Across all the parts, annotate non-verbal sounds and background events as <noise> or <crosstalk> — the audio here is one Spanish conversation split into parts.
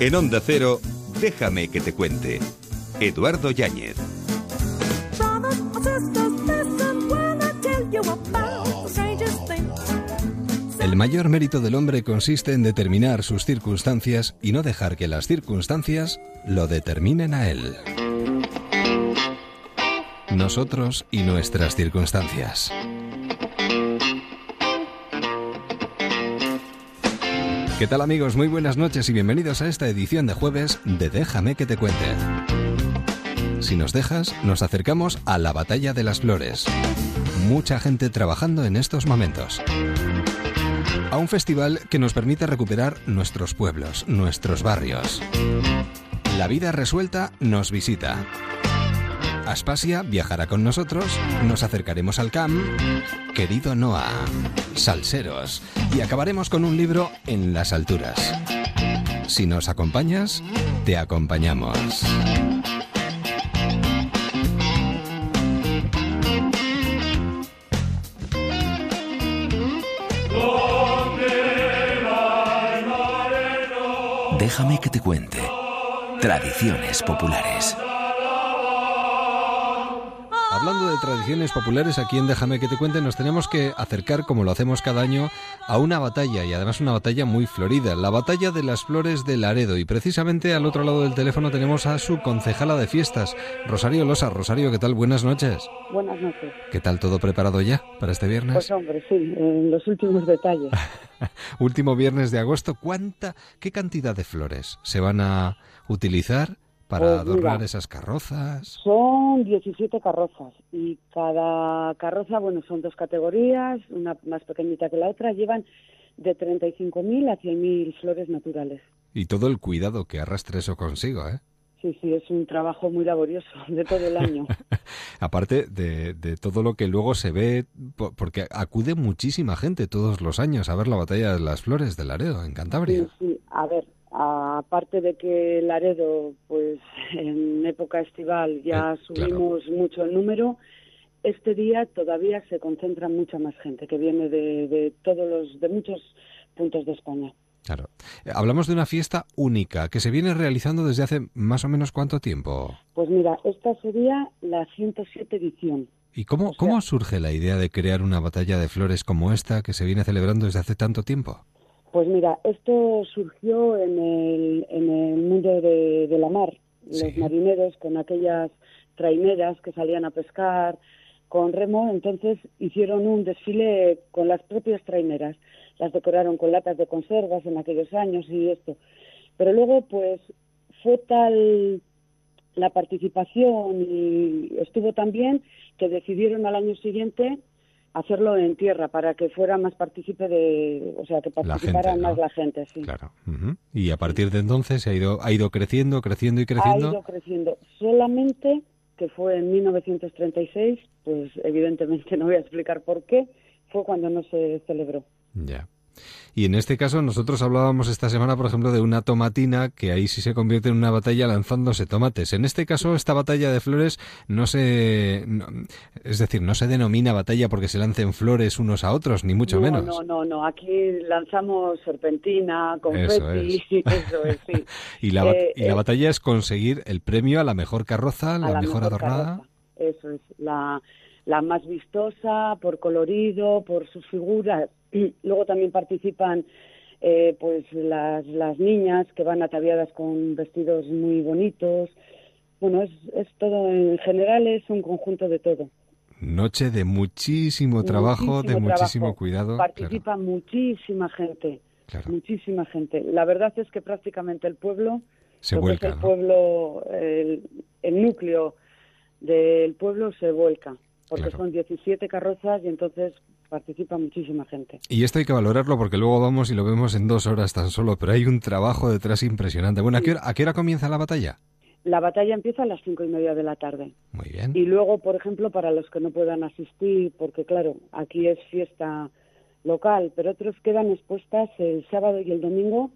En Onda Cero, déjame que te cuente. Eduardo Yáñez. El mayor mérito del hombre consiste en determinar sus circunstancias y no dejar que las circunstancias lo determinen a él. Nosotros y nuestras circunstancias. ¿Qué tal amigos? Muy buenas noches y bienvenidos a esta edición de jueves de Déjame que te cuente. Si nos dejas, nos acercamos a la Batalla de las Flores. Mucha gente trabajando en estos momentos. A un festival que nos permite recuperar nuestros pueblos, nuestros barrios. La vida resuelta nos visita. Aspasia viajará con nosotros, nos acercaremos al CAM, querido Noah, salseros, y acabaremos con un libro en las alturas. Si nos acompañas, te acompañamos. Déjame que te cuente. Tradiciones populares. Hablando de tradiciones populares, aquí en Déjame que te cuente, nos tenemos que acercar, como lo hacemos cada año, a una batalla, y además una batalla muy florida, la batalla de las flores de Laredo. Y precisamente al otro lado del teléfono tenemos a su concejala de fiestas, Rosario Losa. Rosario, ¿qué tal? Buenas noches. Buenas noches. ¿Qué tal todo preparado ya para este viernes? Pues hombre, sí, en los últimos detalles. <laughs> Último viernes de agosto, ¿cuánta, qué cantidad de flores se van a utilizar? Para Pues adornar mira, esas carrozas. Son 17 carrozas y cada carroza, bueno, son dos categorías, una más pequeñita que la otra, llevan de 35.000 a 100.000 flores naturales. Y todo el cuidado que arrastre eso consigo, ¿eh? Sí, sí, es un trabajo muy laborioso <laughs> de todo el año. <laughs> Aparte de, de todo lo que luego se ve, po- porque acude muchísima gente todos los años a ver la batalla de las flores de Laredo, en Cantabria. Sí, sí, a ver, aparte de que Laredo, pues <laughs> en época estival ya Eh, claro. subimos mucho el número, este día todavía se concentra mucha más gente que viene de, de todos los, de muchos puntos de España. Claro. Eh, Hablamos de una fiesta única que se viene realizando desde hace más o menos cuánto tiempo. Pues mira, esta sería la 107 edición. ¿Y cómo, O sea- cómo surge la idea de crear una batalla de flores como esta que se viene celebrando desde hace tanto tiempo? Pues mira, esto surgió en el, en el mundo de, de la mar. Los marineros con aquellas traineras que salían a pescar con remo, entonces hicieron un desfile con las propias traineras. Las decoraron con latas de conservas en aquellos años y esto. Pero luego, pues, fue tal la participación y estuvo tan bien que decidieron al año siguiente hacerlo en tierra para que fuera más partícipe de, o sea, que La participara gente, ¿no? más la gente, sí. Claro. Y a partir de entonces se ha ido, ha ido creciendo, creciendo y Ha creciendo. ido creciendo. Solamente que fue en 1936, pues evidentemente <laughs> no voy a explicar por qué, fue cuando no se celebró. Ya. Y en este caso nosotros hablábamos esta semana, por ejemplo, de una tomatina que ahí sí se convierte en una batalla lanzándose tomates. En este caso, esta batalla de flores no se... no- es decir, no se denomina batalla porque se lancen flores unos a otros, ni mucho no, menos. No, no, no. Aquí lanzamos serpentina, Eso confeti, <laughs> eso es, sí. <laughs> Y, la, Eh, y la eh, batalla es conseguir el premio a la mejor carroza, la, mejor, adornada. carroza. Eso es, la, la más vistosa por colorido, por sus figuras. <clears throat> Luego también participan eh, pues las, las niñas que van ataviadas con vestidos muy bonitos. Bueno, es, es todo, en general es un conjunto de todo. Noche de muchísimo trabajo, de Muchísimo trabajo. cuidado. Participa muchísima gente, Claro, muchísima gente. La verdad es que prácticamente el pueblo, Se vuelca, es el ¿no? pueblo, el, el núcleo del pueblo se vuelca, porque Claro. son 17 carrozas y entonces participa muchísima gente. Y esto hay que valorarlo porque luego vamos y lo vemos en dos horas tan solo, pero hay un trabajo detrás impresionante. Bueno, ¿a qué hora, a qué hora comienza la batalla? La batalla empieza a las cinco y media de la tarde. Muy bien. Y luego, por ejemplo, para los que no puedan asistir, porque claro, aquí es fiesta local, pero otros quedan expuestas el sábado y el domingo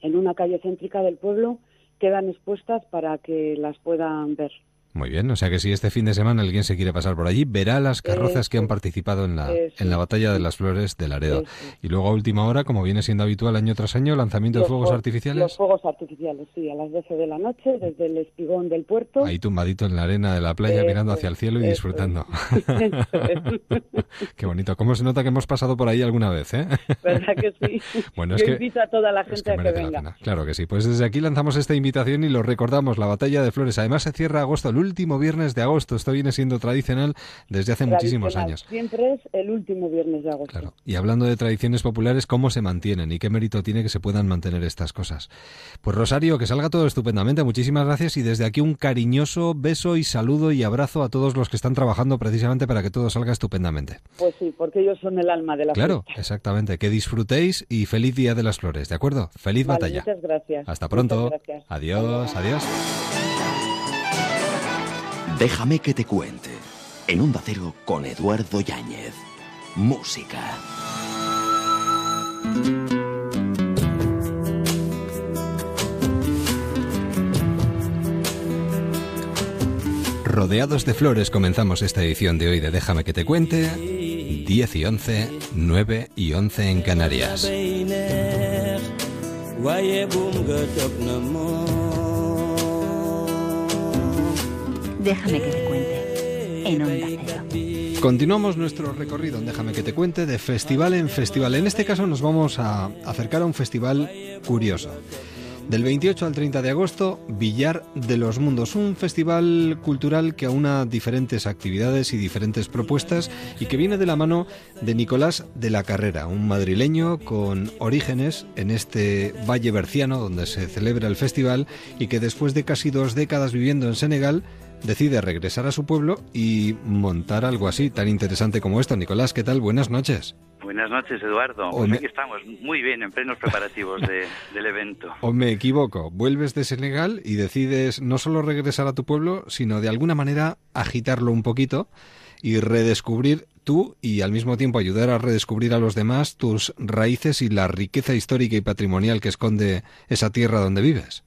en una calle céntrica del pueblo, quedan expuestas para que las puedan ver. Muy bien, o sea que si este fin de semana alguien se quiere pasar por allí, verá las carrozas que han participado en la, en la Batalla de las Flores de Laredo. Y luego a última hora, como viene siendo habitual año tras año, lanzamiento de fuegos artificiales. Los fuegos artificiales, sí, a las 12 de la noche, desde el espigón del puerto. Ahí tumbadito en la arena de la playa, mirando hacia el cielo y disfrutando. <laughs> <laughs> Qué bonito. ¿Cómo se nota que hemos pasado por ahí alguna vez, eh? <laughs> ¿Verdad que sí? Bueno, es que, invito a toda la gente a que venga. Claro que sí. Pues desde aquí lanzamos esta invitación y lo recordamos, la Batalla de Flores. Además se cierra agosto, el último viernes de agosto. Esto viene siendo tradicional desde hace muchísimos años. Siempre es el último viernes de agosto. Claro. Y hablando de tradiciones populares, ¿cómo se mantienen y qué mérito tiene que se puedan mantener estas cosas? Pues Rosario, que salga todo estupendamente. Muchísimas gracias y desde aquí un cariñoso beso y saludo y abrazo a todos los que están trabajando precisamente para que todo salga estupendamente. Pues sí, porque ellos son el alma de la Claro, exactamente. Que disfrutéis y feliz Día de las Flores, ¿de acuerdo? Feliz batalla. Muchas gracias. Hasta pronto. Adiós, adiós. Déjame que te cuente. En un Cero con Eduardo Yáñez. Música. Rodeados de flores comenzamos esta edición de hoy de Déjame que te cuente. 10 y 11, 9 y 11 en Canarias. Déjame que te cuente en. Continuamos nuestro recorrido Déjame que te cuente de festival en festival. En este caso nos vamos a acercar a un festival curioso. Del 28 al 30 de agosto, Villar de los Mundos, un festival cultural que aúna diferentes actividades y diferentes propuestas y que viene de la mano de Nicolás de la Carrera, un madrileño con orígenes en este Valle Berciano donde se celebra el festival y que después de casi dos décadas viviendo en Senegal, decide regresar a su pueblo y montar algo así tan interesante como esto. Nicolás, ¿qué tal? Buenas noches. Buenas noches, Eduardo. Pues aquí estamos, muy bien, en plenos preparativos <laughs> del evento. O me equivoco, vuelves de Senegal y decides no solo regresar a tu pueblo, sino de alguna manera agitarlo un poquito y redescubrir tú y al mismo tiempo ayudar a redescubrir a los demás tus raíces y la riqueza histórica y patrimonial que esconde esa tierra donde vives.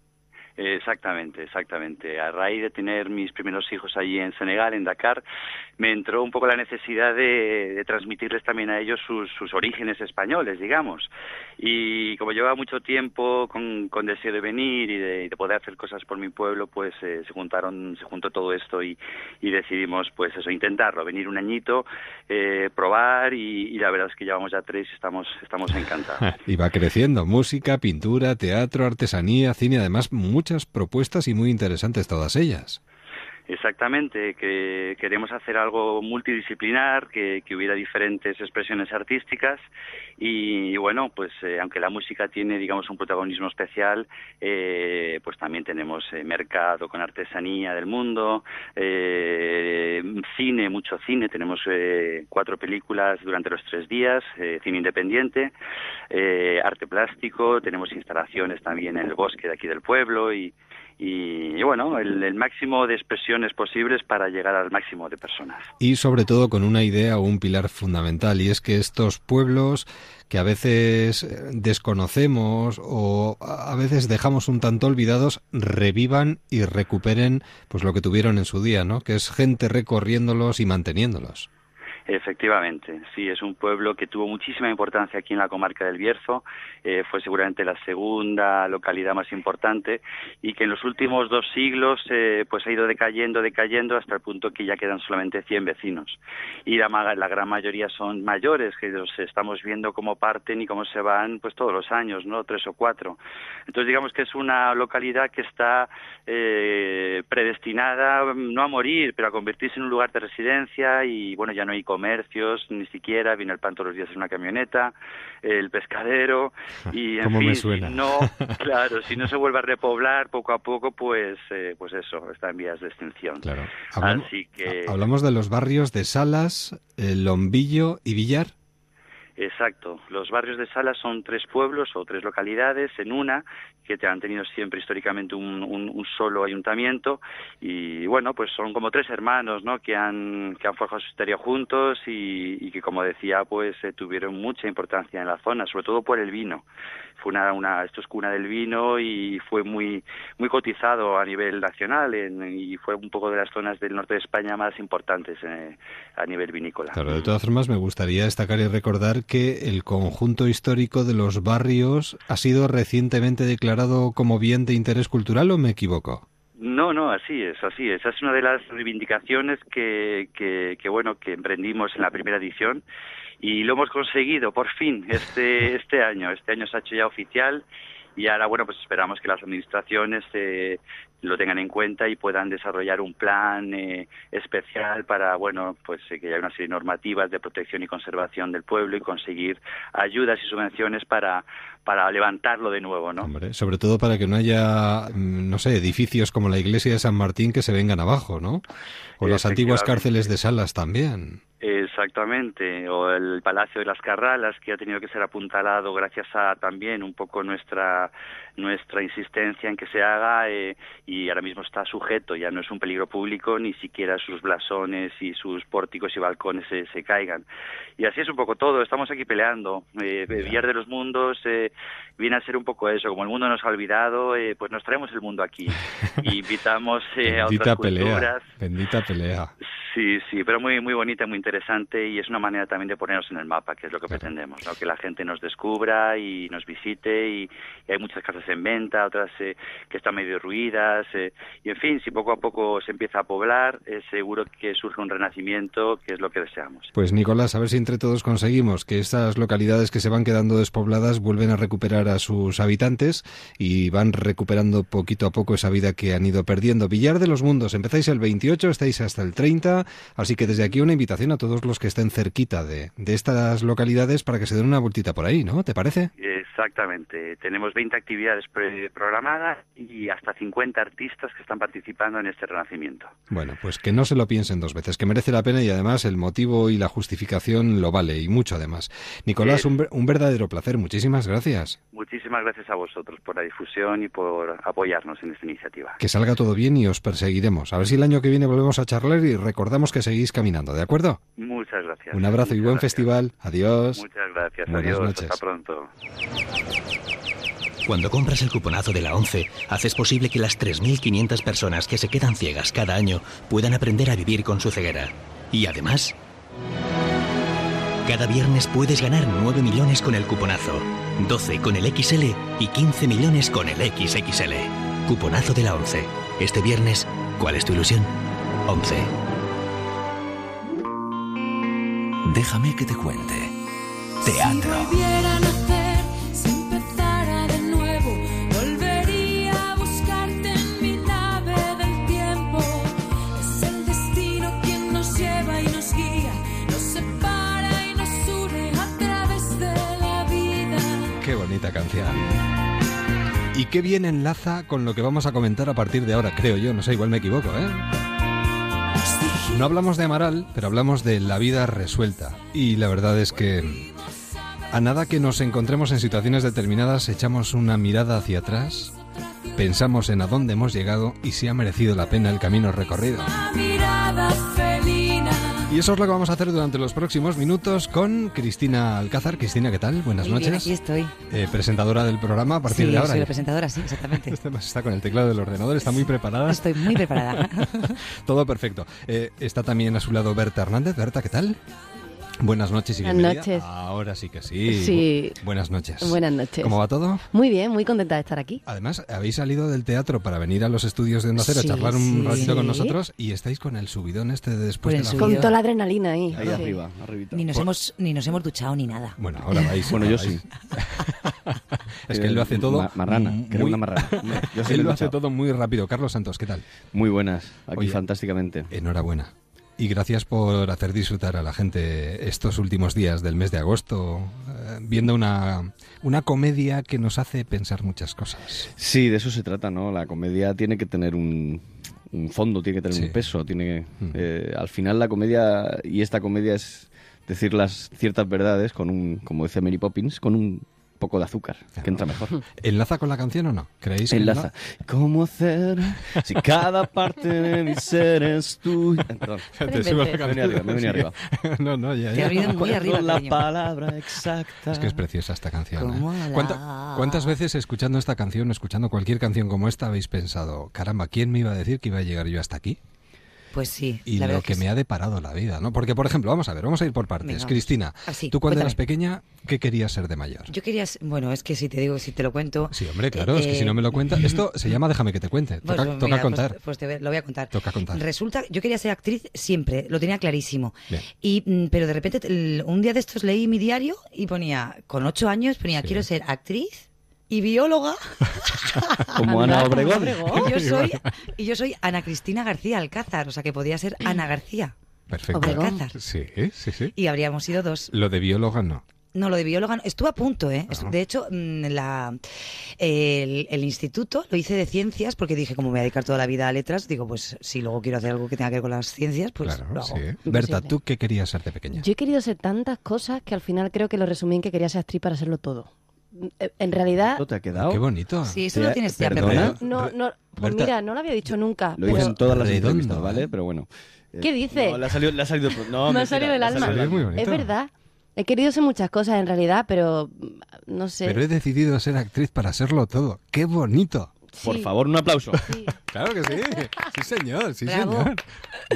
Exactamente, exactamente. A raíz de tener mis primeros hijos allí en Senegal, en Dakar, me entró un poco la necesidad de, transmitirles también a ellos sus, orígenes españoles, digamos. Y como llevaba mucho tiempo con, deseo de venir y de, poder hacer cosas por mi pueblo, pues eh, se juntaron, se juntó todo esto y, decidimos, pues eso, intentarlo, venir un añito, eh, probar y, la verdad es que llevamos ya tres y estamos, estamos encantados. <laughs> y va creciendo, música, pintura, teatro, artesanía, cine, además muchas propuestas y muy interesantes todas ellas. Exactamente, que queremos hacer algo multidisciplinar, que, hubiera diferentes expresiones artísticas. Y, bueno, pues eh, aunque la música tiene, digamos, un protagonismo especial, eh, pues también tenemos eh, mercado con artesanía del mundo, cine, mucho cine, tenemos cuatro películas durante los tres días, cine independiente, arte plástico, tenemos instalaciones también en el bosque de aquí del pueblo y y, bueno, el, máximo de expresiones posibles para llegar al máximo de personas. Y sobre todo con una idea o un pilar fundamental, y es que estos pueblos que a veces eh, desconocemos o a veces dejamos un tanto olvidados, revivan y recuperen pues lo que tuvieron en su día, ¿no? Que es gente recorriéndolos y manteniéndolos. Efectivamente, sí, es un pueblo que tuvo muchísima importancia aquí en la comarca del Bierzo, eh, fue seguramente la segunda localidad más importante y que en los últimos dos siglos eh, pues ha ido decayendo, decayendo hasta el punto que ya quedan solamente 100 vecinos y la, la gran mayoría son mayores que los estamos viendo cómo parten y cómo se van pues todos los años, ¿no? Tres o cuatro. Entonces digamos que es una localidad que está eh, predestinada no a morir, pero a convertirse en un lugar de residencia y bueno ya no hay comercios, ni siquiera, viene el pan todos los días en una camioneta, el pescadero, <laughs> y en fin, Si no, <laughs> claro, si no se vuelve a repoblar poco a poco, pues, eh, pues eso, está en vías de extinción. Claro. Hablamos, Así que... hablamos de los barrios de Salas, el Lombillo y Villar. Exacto. Los barrios de Salas son tres pueblos o tres localidades en una que han tenido siempre históricamente un, un, solo ayuntamiento y bueno, pues son como tres hermanos, ¿no? Que han que han forjado su historia juntos y, y que como decía, pues eh, tuvieron mucha importancia en la zona, sobre todo por el vino. Fue una, una esto es cuna del vino y fue muy muy cotizado a nivel nacional y fue un poco de las zonas del norte de España más importantes eh, a nivel vinícola. Claro, de todas formas me gustaría destacar y recordar que el conjunto histórico de los barrios ha sido recientemente declarado como bien de interés cultural o me equivoco? No, no, así es, así es. Esa es una de las reivindicaciones que, que, que, bueno, que emprendimos en la primera edición y lo hemos conseguido por fin este, <laughs> este año. Este año se ha hecho ya oficial y ahora bueno pues esperamos que las administraciones eh, lo tengan en cuenta y puedan desarrollar un plan eh, especial para bueno pues eh, que haya una serie de normativas de protección y conservación del pueblo y conseguir ayudas y subvenciones para para levantarlo de nuevo no sobre todo para que no haya mm, no sé edificios como la iglesia de San Martín que se vengan abajo no o las antiguas cárceles de Salas también. Exactamente, o el Palacio de las Carralas, que ha tenido que ser apuntalado gracias a también un poco nuestra nuestra insistencia en que se haga eh, y ahora mismo está sujeto, ya no es un peligro público, ni siquiera sus blasones y sus pórticos y balcones se, se caigan. Y así es un poco todo, estamos aquí peleando. Eh, Villar de los Mundos eh, viene a ser un poco eso, como el mundo nos ha olvidado, eh, pues nos traemos el mundo aquí. <laughs> Y invitamos eh, a otras pelea, Bendita pelea. Sí, sí, pero muy muy bonita, muy interesante y es una manera también de ponernos en el mapa, que es lo que pretendemos, ¿no? que la gente nos descubra y nos visite y, hay muchas casas en venta, otras eh, que están medio ruidas eh, y en fin, si poco a poco se empieza a poblar, es seguro que surge un renacimiento, que es lo que deseamos. Pues Nicolás, a ver si entre todos conseguimos que estas localidades que se van quedando despobladas vuelven a recuperar a sus habitantes y van recuperando poquito a poco esa vida que han ido perdiendo. Villar de los Mundos, empezáis el 28, estáis hasta el 30 Así que desde aquí una invitación a todos los que estén cerquita de, de estas localidades para que se den una vueltita por ahí, ¿no? ¿Te parece? Exactamente. Tenemos 20 actividades programadas y hasta 50 artistas que están participando en este renacimiento. Bueno, pues que no se lo piensen dos veces, que merece la pena y además el motivo y la justificación lo vale y mucho además. Nicolás, un, un verdadero placer. Muchísimas gracias. Muchísimas gracias a vosotros por la difusión y por apoyarnos en esta iniciativa. Que salga todo bien y os perseguiremos. A ver si el año que viene volvemos a charlar y recordamos que seguís caminando, ¿de acuerdo? Muchas gracias. Un abrazo y buen festival. Adiós. Muchas gracias. Adiós. Hasta pronto. Cuando compras el cuponazo de la ONCE, haces posible que las 3.500 personas que se quedan ciegas cada año puedan aprender a vivir con su ceguera. Y además... Cada viernes puedes ganar 9 millones con el cuponazo, 12 con el XL y 15 millones con el XXL. Cuponazo de la 11. Este viernes, ¿cuál es tu ilusión? 11. Déjame que te cuente. Teatro. Canción. Y qué bien enlaza con lo que vamos a comentar a partir de ahora, creo yo, no sé, igual me equivoco, ¿eh? No hablamos de Amaral, pero hablamos de la vida resuelta. Y la verdad es que a nada que nos encontremos en situaciones determinadas, echamos una mirada hacia atrás, pensamos en a dónde hemos llegado y si ha merecido la pena el camino recorrido. Y eso es lo que vamos a hacer durante los próximos minutos con Cristina Alcázar. Cristina, ¿qué tal? Buenas noches. Bien, aquí estoy. Eh, presentadora del programa a partir de ahora. Soy la presentadora, sí, exactamente. <laughs> Este está con el teclado del ordenador, está muy preparada. Estoy muy preparada. <laughs> Todo perfecto. Eh, está también a su lado Berta Hernández. Berta, ¿qué tal? Buenas noches y Buenas noches. Ahora sí que sí. Sí. buenas noches. Buenas noches. ¿Cómo va todo? Muy bien, muy contenta de estar aquí. Además, habéis salido del teatro para venir a los estudios de Onda Cero a charlar un ratito con nosotros y estáis con el subidón este de después de la Con toda la adrenalina ahí. Ahí arriba, arribita. Ni nos, hemos, ni nos hemos duchado ni nada. Bueno, ahora vais. bueno, yo sí. <laughs> es que él lo hace todo. marrana, muy, una marrana. <laughs> él lo hace todo muy rápido. Carlos Santos, ¿qué tal? Muy buenas, aquí fantásticamente. Enhorabuena. Y gracias por hacer disfrutar a la gente estos últimos días del mes de agosto, eh, viendo una, una comedia que nos hace pensar muchas cosas. Sí, de eso se trata, ¿no? La comedia tiene que tener un, un fondo, tiene que tener un peso, tiene mm. eh, al final la comedia, y esta comedia es decir las ciertas verdades con un, como dice Mary Poppins, con un poco de azúcar, que entra mejor. <laughs> ¿Enlaza con la canción o no? ¿Creéis que Enlaza. ¿Cómo hacer si cada parte de mi ser es tú? Perdón. <laughs> Te subo la Me venido arriba, me <laughs> no, no, ya, Te ya. venido muy arriba, la palabra exacta. Es que es preciosa esta canción. ¿eh? Como la- ¿Cuánta- ¿Cuántas veces escuchando esta canción, escuchando cualquier canción como esta, habéis pensado, caramba, ¿quién me iba a decir que iba a llegar yo hasta aquí? Pues sí. Y la lo que, sí. me ha deparado la vida, ¿no? Porque, por ejemplo, vamos a ver, vamos a ir por partes. Venga. Cristina, Ah, sí, tú cuando cuéntame. eras pequeña, ¿qué querías ser de mayor? Yo quería, bueno, es que si te digo, si te lo cuento. Sí, hombre, claro, es que eh, si no me lo cuentas... <laughs> Esto se llama Déjame que te cuente. Pues, Toca, pues, toca mira, pues- contar. Pues, te lo voy a contar. Toca contar. Resulta, yo quería ser actriz siempre, lo tenía clarísimo. Bien. Y, mm, pero de repente, un día de estos leí mi diario y ponía, con ocho años, ponía, Sí. quiero ser actriz y bióloga. <laughs> Como Ana Obregón. y, yo soy, y yo soy Ana Cristina García Alcázar, o sea que podía ser Ana García. Perfecto. Obregón. Alcázar. Sí, sí, sí. Y habríamos sido dos. Lo de bióloga no. No, lo de bióloga no. Estuve a punto, ¿eh? Ah. De hecho, mm, la, el, el instituto lo hice de ciencias porque dije, como me voy a dedicar toda la vida a letras, digo, pues si luego quiero hacer algo que tenga que ver con las ciencias, pues claro, lo hago. sí. Berta, ¿tú qué querías ser de pequeña? Yo he querido ser tantas cosas que al final creo que lo resumí en que quería ser actriz para hacerlo todo. Eh, En realidad, ¿Esto te ha quedado? Qué bonito. Sí, eso lo tienes ya ¿Perdona? no, no, pues Berta, mira, no lo había dicho nunca. Lo pero- dicen todas las Redondo, entrevistas, ¿vale? Pero bueno. Eh, ¿Qué dice? No, le ha salido... Le ha salido no, <laughs> Me ha salido del alma. salido Es muy bonito. Es verdad. He querido ser muchas cosas en realidad, pero mm, no sé. Pero he decidido ser actriz para serlo todo. ¡Qué bonito! Por favor, un aplauso. sí. <laughs> Claro que sí. Sí, señor, sí, Bravo. señor.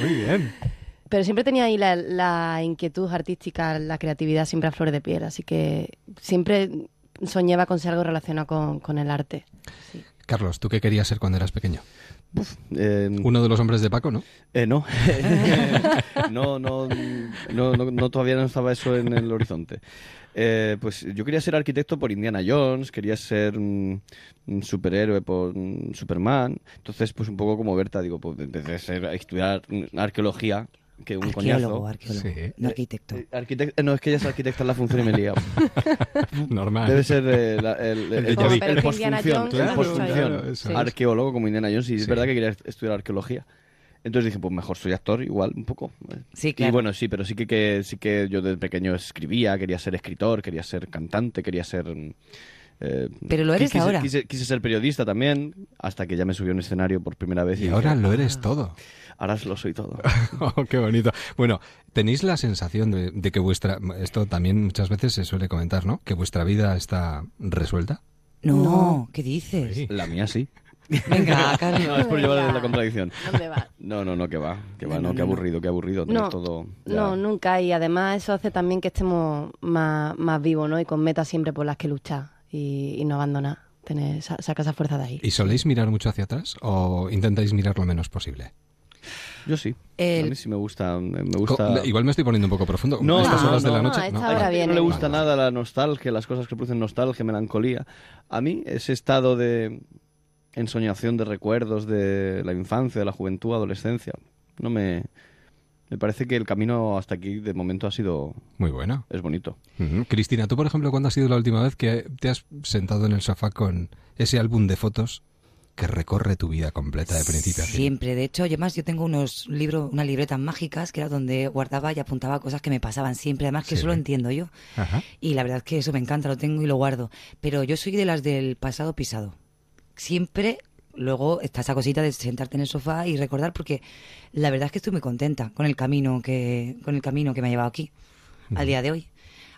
Muy bien. Pero siempre tenía ahí la, la inquietud artística, la creatividad siempre a flor de piel, así que siempre soñaba con ser algo relacionado con, con el arte. Carlos, ¿tú qué querías ser cuando eras pequeño? Eh, Uno de los hombres de Paco, ¿no? eh, no. <laughs> no, no, no, no, no, todavía no estaba eso en el horizonte. Eh, pues yo quería ser arquitecto por Indiana Jones, quería ser un, un superhéroe por un Superman. Entonces, pues un poco como Berta, digo, pues en vez de ser estudiar arqueología, que un Arqueólogo, coñazo. arqueólogo, Sí. no arquitecto. Eh, arquitect- eh, no, es que ella es arquitecta en la función y me he liado. <laughs> Normal. Debe ser eh, la- el, el, El el, el postfunción. Eso Sí. Arqueólogo como Indiana Jones, y es Sí. verdad que quería estudiar arqueología. Entonces dije, pues mejor soy actor, igual, un poco. Sí, Y claro. bueno, sí, pero sí que, que- sí que yo desde pequeño escribía, quería ser escritor, quería ser cantante, quería ser... eh, Pero lo eres quise, ahora. Quise, quise ser periodista también, hasta que ya me subió a un escenario por primera vez. Y, Y dije, ahora lo eres todo. ahora lo soy todo. <laughs> Oh, qué bonito. Bueno, tenéis la sensación de, de que vuestra... Esto también muchas veces se suele comentar, ¿no? Que vuestra vida está resuelta. No, ¿qué dices? Sí. La mía sí. Venga, <laughs> Carlos. No, es por llevar la contradicción. ¿Dónde va? No, no, no, que va, que va, No, no, no, qué no, no. aburrido, qué aburrido No, todo. ya. no, nunca. Y además eso hace también que estemos más, más vivos, ¿no? Y con metas siempre por las que luchar y, y no abandonar. Tener, sa- saca esa fuerza de ahí. ¿Y soléis mirar mucho hacia atrás o intentáis mirar lo menos posible? Yo sí. El- A mí sí me gusta, me gusta. Igual me estoy poniendo un poco profundo. No, estas no, horas de no, la no, noche. ¿no? viene. no le gusta vale. nada la nostalgia, las cosas que producen nostalgia, melancolía. A mí ese estado de ensoñación de recuerdos de la infancia, de la juventud, adolescencia, no me me parece que el camino hasta aquí de momento ha sido Muy bueno. es bonito. Cristina, tú, por ejemplo, ¿cuándo ha sido la última vez que te has sentado en el sofá con ese álbum de fotos que recorre tu vida completa de principio a fin? Siempre, de hecho, yo más yo tengo unos libros, unas libretas mágicas que era donde guardaba y apuntaba cosas que me pasaban siempre, además que Sí. eso lo entiendo yo. Ajá. Y la verdad es que eso me encanta, lo tengo y lo guardo. Pero yo soy de las del pasado pisado. Siempre, luego está esa cosita de sentarte en el sofá y recordar, porque la verdad es que estoy muy contenta con el camino que, con el camino que me ha llevado aquí, al día de hoy.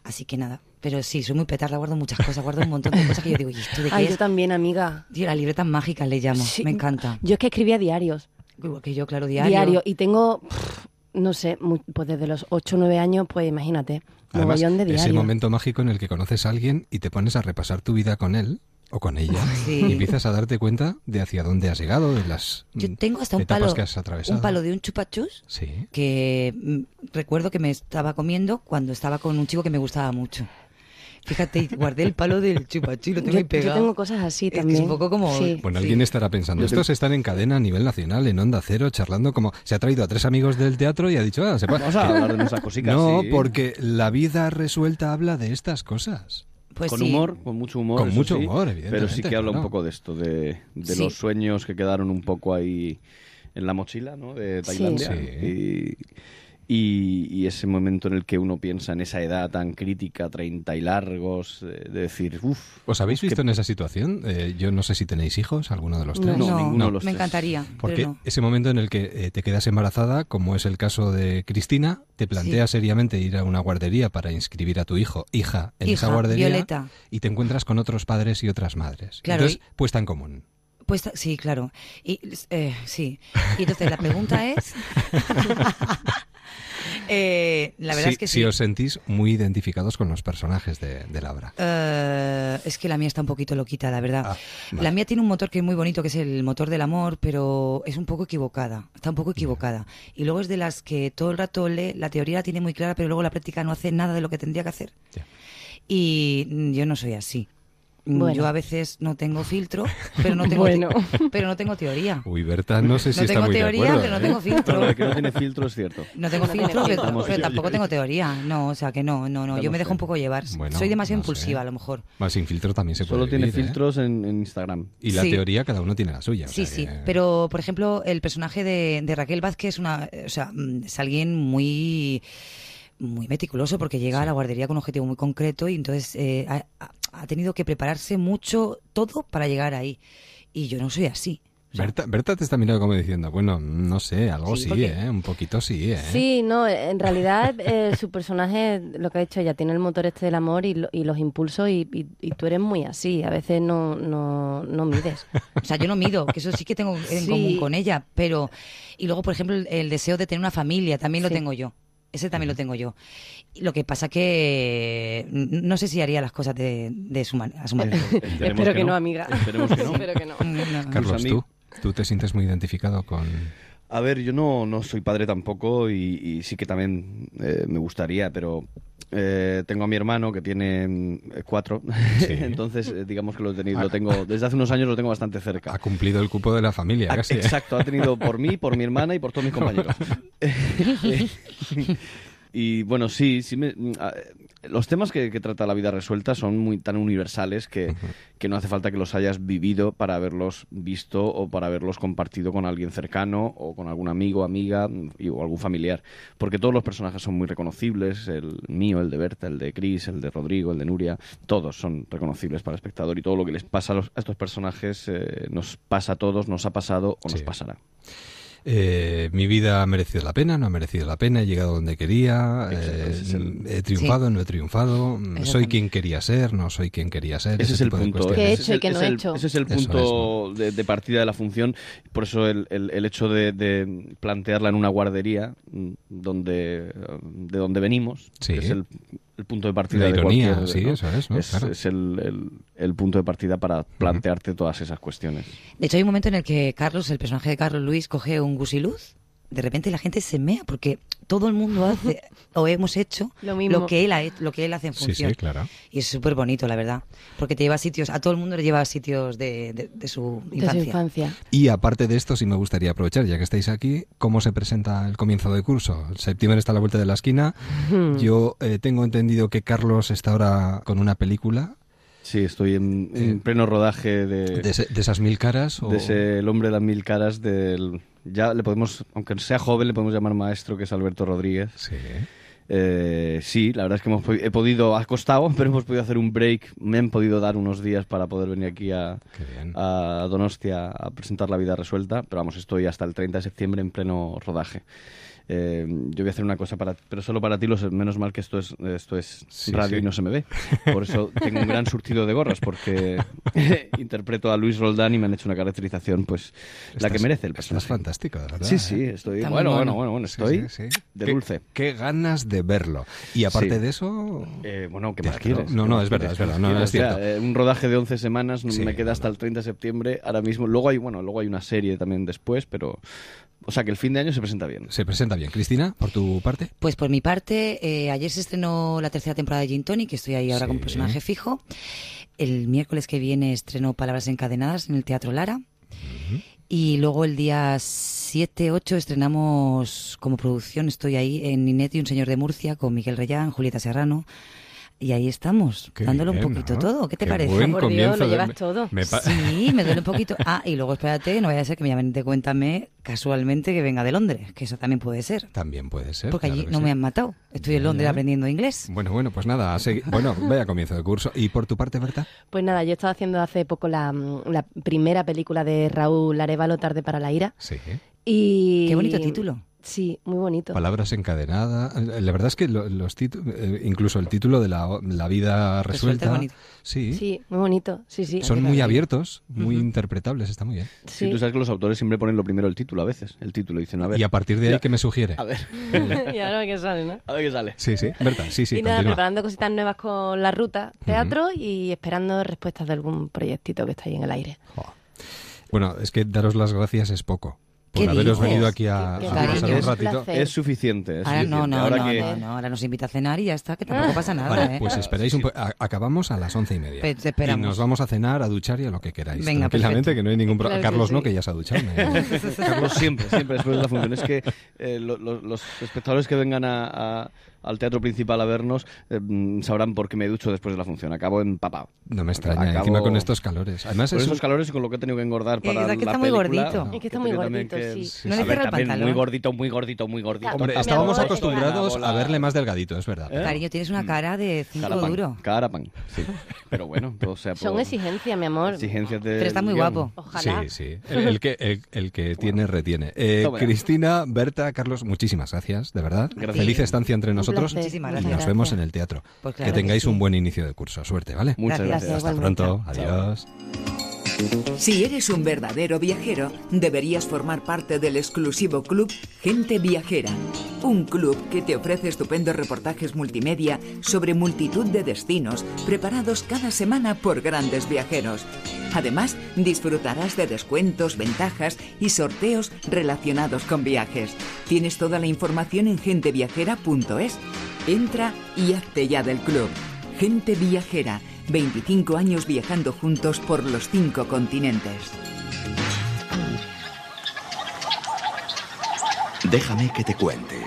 Así que nada. Pero sí, soy muy petarda, guardo muchas cosas, guardo un montón de cosas que yo digo, ¿y esto de qué Ay, es? yo también, amiga. Tío, las libretas mágicas le llamo, Sí. me encanta. Yo es que escribía diarios. Igual que yo, claro, diario. Diario. Y tengo, pff, no sé, mu- pues desde los 8 o 9 años, pues imagínate, Además, mogollón de ese diario. momento mágico en el que conoces a alguien y te pones a repasar tu vida con él o con ella <laughs> Sí. y empiezas a darte cuenta de hacia dónde has llegado, de las Yo mm, tengo hasta un etapas palo, que has atravesado. un palo de un chupachus Sí. que mm, recuerdo que me estaba comiendo cuando estaba con un chico que me gustaba mucho. Fíjate, guardé el palo del chupachus y lo tengo Yo, ahí yo pegado. tengo cosas así Es que es también. un poco como- Sí. Bueno, Sí. alguien estará pensando, estos están en cadena a nivel nacional, en Onda Cero, charlando como... Se ha traído a tres amigos del teatro y ha dicho, ah, se puede... Vamos a hablar de <laughs> nuestras cositas. No, sí. porque la vida resuelta habla de estas cosas. Pues con sí. humor, con mucho humor. Con mucho sí, humor, Pero sí evidentemente, que habla un poco de esto, de, de Sí. los sueños que quedaron un poco ahí en la mochila, ¿no? De Tailandia. Sí. Y, Y, ese momento en el que uno piensa en esa edad tan crítica, 30 y largos, de, decir, uff. ¿Os habéis visto en esa situación? Eh, yo no sé si tenéis hijos, alguno de los tres. No, ninguno de los me encantaría. Porque ese momento en el que eh, te quedas embarazada, como es el caso de Cristina, te planteas seriamente ir a una guardería para inscribir a tu hijo, hija, en esa guardería. Y te encuentras con otros padres y otras madres. Claro, Entonces, puesta en común. Puesta, sí, claro. Y, eh, sí. Y entonces la pregunta es... <laughs> Eh, la verdad es que sí. Si os sentís muy identificados con los personajes de, de Labra. Eh, es que la mía está un poquito loquita, la verdad. Ah, la mía tiene un motor que es muy bonito, que es el motor del amor, pero es un poco equivocada. Está un poco equivocada. Y luego es de las que todo el rato lee, la teoría la tiene muy clara, pero luego la práctica no hace nada de lo que tendría que hacer. Y yo no soy así. Yo a veces no tengo filtro, pero no <laughs> tengo, pero no tengo teoría. Uy, Berta, no sé si no está tengo teoría, pero no tengo filtro. que no tiene filtro es cierto. No tengo filtro, pero, tampoco tengo teoría. No, o sea que no, no, no. Yo me dejo un poco llevar. Soy demasiado impulsiva, a lo mejor. Más sin filtro también se puede Solo tiene ¿eh? filtros en, Instagram. Y la teoría cada uno tiene la suya. Sí, sí. Pero, por ejemplo, el personaje de, de Raquel Vázquez es una, o sea, mm, es alguien muy muy meticuloso porque llega a la guardería con un objetivo muy concreto y entonces eh, ha, tenido que prepararse mucho todo para llegar ahí. Y yo no soy así. Berta, te está mirando como diciendo, bueno, no sé, algo sí, ¿eh? Un poquito sí, ¿eh? Sí, no, en realidad eh, su personaje, lo que ha dicho ella, tiene el motor este del amor y, los impulsos y, tú eres muy así, a veces no, no, no mides. o sea, yo no mido, que eso sí que tengo en común con ella, pero... Y luego, por ejemplo, el, deseo de tener una familia, también lo tengo yo. Ese también lo tengo yo. Lo que pasa que no sé si haría las cosas de, su a su manera. <laughs> Espero que, no. amiga. Esperemos que no. <laughs> Espero que no. Carlos, ¿tú? ¿tú te sientes muy identificado con...? A ver, yo no, no soy padre tampoco y, sí que también eh, me gustaría, pero eh, tengo a mi hermano que tiene mm, cuatro, <laughs> entonces eh, digamos que lo, tenido, lo tengo desde hace unos años lo tengo bastante cerca. Ha cumplido el cupo de la familia, casi. Exacto, ha tenido por mí, por mi hermana y por todos mis <laughs> compañeros. <laughs> y bueno, sí, sí me, mm, los temas que, trata la vida resuelta son muy tan universales que, no hace falta que los hayas vivido para haberlos visto o para haberlos compartido con alguien cercano o con algún amigo, amiga o algún familiar. Porque todos los personajes son muy reconocibles, el mío, el de Berta, el de Chris, el de Rodrigo, el de Nuria, todos son reconocibles para el espectador y todo lo que les pasa a, estos personajes eh, nos pasa a todos, nos ha pasado o nos pasará. Eh, mi vida ha merecido la pena, no ha merecido la pena, he llegado donde quería, eh, he triunfado, no he triunfado, soy quien quería ser, no soy quien quería ser. Ese, es el punto. ¿Qué he hecho y qué no he hecho? Ese es el punto de, partida de la función, por eso el, el, hecho de, plantearla en una guardería mm, donde de donde venimos, que es el el punto de partida la ironía, de sí, eso es, ¿no? es, el, el, punto de partida para plantearte todas esas cuestiones. De hecho, hay un momento en el que Carlos, el personaje de Carlos Luis, coge un gusiluz de repente la gente se mea porque todo el mundo hace <laughs> o hemos hecho lo, que él ha, lo que él hace en función. Sí, sí, claro. Y es súper bonito, la verdad, porque te lleva a sitios, a todo el mundo le lleva a sitios de, su, infancia. Y aparte de esto, sí me gustaría aprovechar, ya que estáis aquí, cómo se presenta el comienzo de curso. El septiembre está a la vuelta de la esquina. Hmm. Yo eh, tengo entendido que Carlos está ahora con una película Sí, estoy en, eh, pleno rodaje de, de, esas mil caras. De ese El hombre de las mil caras del... Ya le podemos, aunque sea joven, le podemos llamar maestro, que es Alberto Rodríguez. Sí. Eh, sí, la verdad es que hemos, he podido, ha costado, <laughs> pero hemos podido hacer un break. Me han podido dar unos días para poder venir aquí a, a Donostia a presentar La Vida Resuelta. Pero vamos, estoy hasta el 30 de septiembre en pleno rodaje. Eh, yo voy a hacer una cosa para pero solo para ti los menos mal que esto es esto es radio y no se me ve. Por eso tengo un gran surtido de gorras porque <laughs> interpreto a Luis Roldán y me han hecho una caracterización pues la que merece el personaje. estás fantástico verdad sí sí ¿eh? estoy bueno, bueno, bueno bueno estoy de dulce. qué ganas de verlo. Y aparte de eso eh, bueno qué más quieres no no es verdad es verdad no, es cierto. un rodaje de 11 semanas me queda hasta el 30 de septiembre. Ahora mismo luego hay bueno luego hay una serie también después pero o sea que el fin de año se presenta bien. Se presenta bien. Cristina, por tu parte. Pues por mi parte, eh, ayer se estrenó la tercera temporada de Gin Tony, que estoy ahí ahora como personaje fijo. El miércoles que viene estrenó Palabras Encadenadas en el Teatro Lara. Y luego el día 7, 8 estrenamos como producción, estoy ahí en Inet y un señor de Murcia con Miguel Reyán, Julieta Serrano, y ahí estamos, dándole un poquito todo. ¿Qué te parece? Buen Por Dios, lo llevas todo. sí, me duele un <laughs> poquito. Ah, y luego espérate, no vaya a ser que me llamen de Cuéntame casualmente que venga de Londres, que eso también puede ser. También puede ser. Porque allí no me han matado. Estoy en Londres aprendiendo inglés. Bueno, bueno, pues nada, <laughs> bueno, vaya comienzo de curso. ¿Y por tu parte, Berta? Pues nada, yo he estado haciendo hace poco la, la primera película de Raúl Arevalo, Tarde para la Ira. Sí. Y... Qué bonito título. Sí, muy bonito. Palabras encadenadas. La verdad es que los títulos, eh, incluso el título de la, vida resuelta, sí, sí, muy bonito. Sí, sí. Son muy abiertos, muy interpretables, está muy bien. Sí. tú sabes que los autores siempre ponen lo primero el título a veces. El título dicen, a ver. Y a partir de ahí, ¿qué me sugiere? A ver. <laughs> y ahora qué sale, ¿no? A ver qué sale. Sí, sí, verdad, sí, sí. Y nada, preparando cositas nuevas con la ruta, teatro y esperando respuestas de algún proyectito que está ahí en el aire. Bueno, es que daros las gracias es poco por haberos venido aquí a, pasar un ratito. Es suficiente. ahora no, no, ahora no, no, ahora nos invita a cenar y ya está, que tampoco pasa nada. Vale, ¿eh? pues esperáis un poco. Acabamos a las once y media. Pues y nos vamos a cenar, a duchar y a lo que queráis. Venga, Tranquilamente, que no hay ningún problema. Carlos no, que ya se ha duchado. <laughs> Carlos siempre, siempre después de la función. Es que eh, los espectadores que vengan a al teatro principal a vernos, eh, mm, sabrán por qué me ducho después de la función. Acabo empapado. No me extraña, encima con estos calores. Además, con estos calores y con lo que he tenido que engordar para es que está muy gordito. Es que está muy gordito, sí. No le cierra el pantalón. Muy gordito, muy gordito, muy gordito. Hombre, estábamos acostumbrados a verle más delgadito, es verdad. ¿Eh? Cariño, tienes una cara de cinco duro. Cara pan, sí. Pero bueno, todo sea por... Son exigencias, mi amor. Exigencias de... Pero está muy guapo. Ojalá. Sí, sí. El, que, el, que tiene, retiene. Eh, Cristina, Berta, Carlos, muchísimas gracias, de verdad. Feliz estancia entre nosotros. Muchísimas gracias nos vemos en el teatro. Pues que tengáis un buen inicio de curso. Suerte, ¿vale? Muchas gracias. Hasta pronto. Adiós. Si eres un verdadero viajero, deberías formar parte del exclusivo club Gente Viajera, un club que te ofrece estupendos reportajes multimedia sobre multitud de destinos preparados cada semana por grandes viajeros. Además, disfrutarás de descuentos, ventajas y sorteos relacionados con viajes. Tienes toda la información en genteviajera.es. Entra y hazte ya del club. Gente Viajera 25 años viajando juntos por los cinco continentes. Déjame que te cuente.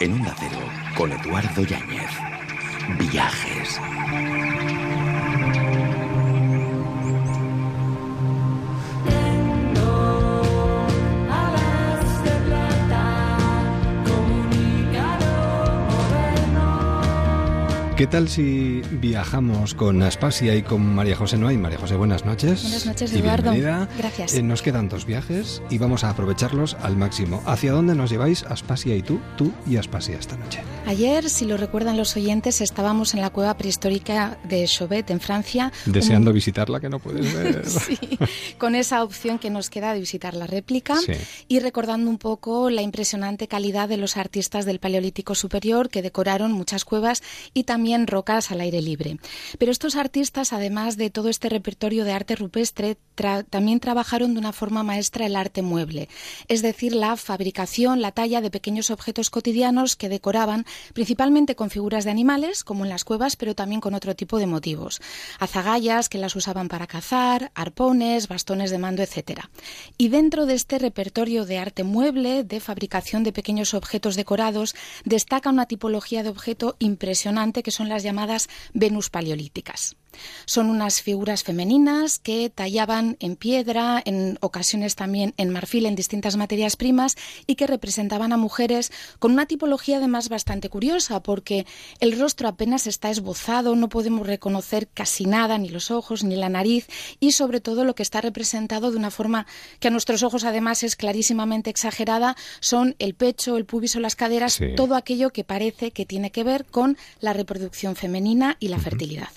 En un acero con Eduardo Yáñez. Viajes. ¿Qué tal si viajamos con Aspasia y con María José Noay? María José, buenas noches. Buenas noches, y Eduardo. Bienvenida. Gracias. Eh, nos quedan dos viajes y vamos a aprovecharlos al máximo. ¿Hacia dónde nos lleváis Aspasia y tú? Tú y Aspasia esta noche. Ayer, si lo recuerdan los oyentes, estábamos en la cueva prehistórica de Chauvet, en Francia. Deseando visitarla, que no puedes ver. <laughs> sí, con esa opción que nos queda de visitar la réplica y recordando un poco la impresionante calidad de los artistas del Paleolítico Superior que decoraron muchas cuevas y también rocas al aire libre. Pero estos artistas, además de todo este repertorio de arte rupestre, también trabajaron de una forma maestra el arte mueble, es decir, la fabricación, la talla de pequeños objetos cotidianos que decoraban principalmente con figuras de animales, como en las cuevas, pero también con otro tipo de motivos. Azagallas que las usaban para cazar, arpones, bastones de mando, etc. Y dentro de este repertorio de arte mueble, de fabricación de pequeños objetos decorados, destaca una tipología de objeto impresionante que son las llamadas Venus paleolíticas. Son unas figuras femeninas que tallaban en piedra, en ocasiones también en marfil, en distintas materias primas, y que representaban a mujeres con una tipología además bastante curiosa, porque el rostro apenas está esbozado, no podemos reconocer casi nada, ni los ojos, ni la nariz, y sobre todo lo que está representado de una forma que a nuestros ojos además es clarísimamente exagerada, son el pecho, el pubis o las caderas, todo aquello que parece que tiene que ver con la reproducción femenina y la fertilidad.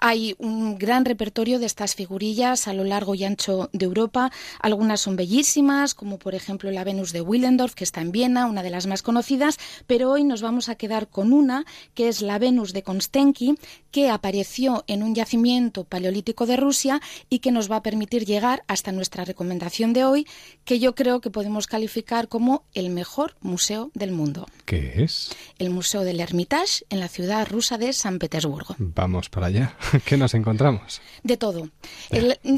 Hay un gran repertorio de estas figurillas a lo largo y ancho de Europa. Algunas son bellísimas, como por ejemplo la Venus de Willendorf, que está en Viena, una de las más conocidas, pero hoy nos vamos a quedar con una, que es la Venus de Konstenki, que apareció en un yacimiento paleolítico de Rusia y que nos va a permitir llegar hasta nuestra recomendación de hoy, que yo creo que podemos calificar como el mejor museo del mundo. ¿Qué es? El Museo del Hermitage en la ciudad rusa de San Petersburgo. Vamos para allá. <laughs> ¿Qué nos encontramos? De todo.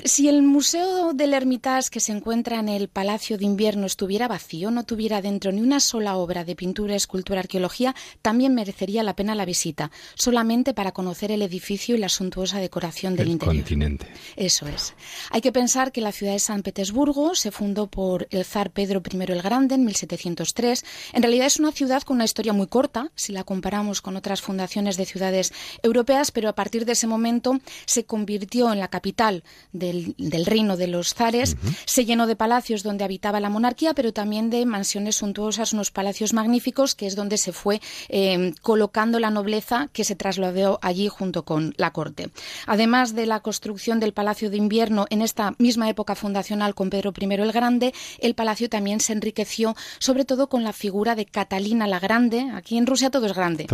si el Museo del Hermitage que se encuentra en el Palacio de Invierno estuviera vacío, no tuviera dentro ni una sola obra de pintura, escultura, arqueología, también merecería la pena la visita, solamente para conocer el edificio y la suntuosa decoración del el interior. continente. Eso es. Hay que pensar que la ciudad de San Petersburgo se fundó por el zar Pedro I el Grande en 1703. En realidad es una ciudad con una historia muy corta, si la comparamos con otras fundaciones de ciudades europeas, pero a partir de ese momento se convirtió en la capital del, reino de los zares, se llenó de palacios donde habitaba la monarquía, pero también de mansiones suntuosas, unos palacios magníficos, que es donde se fue eh, colocando la nobleza que se trasladó allí junto con la corte. Además de la construcción del Palacio de Invierno en esta misma época fundacional con Pedro I el Grande, el palacio también se enriqueció sobre todo con la figura de Catalina la Grande. Aquí en Rusia todo es grande.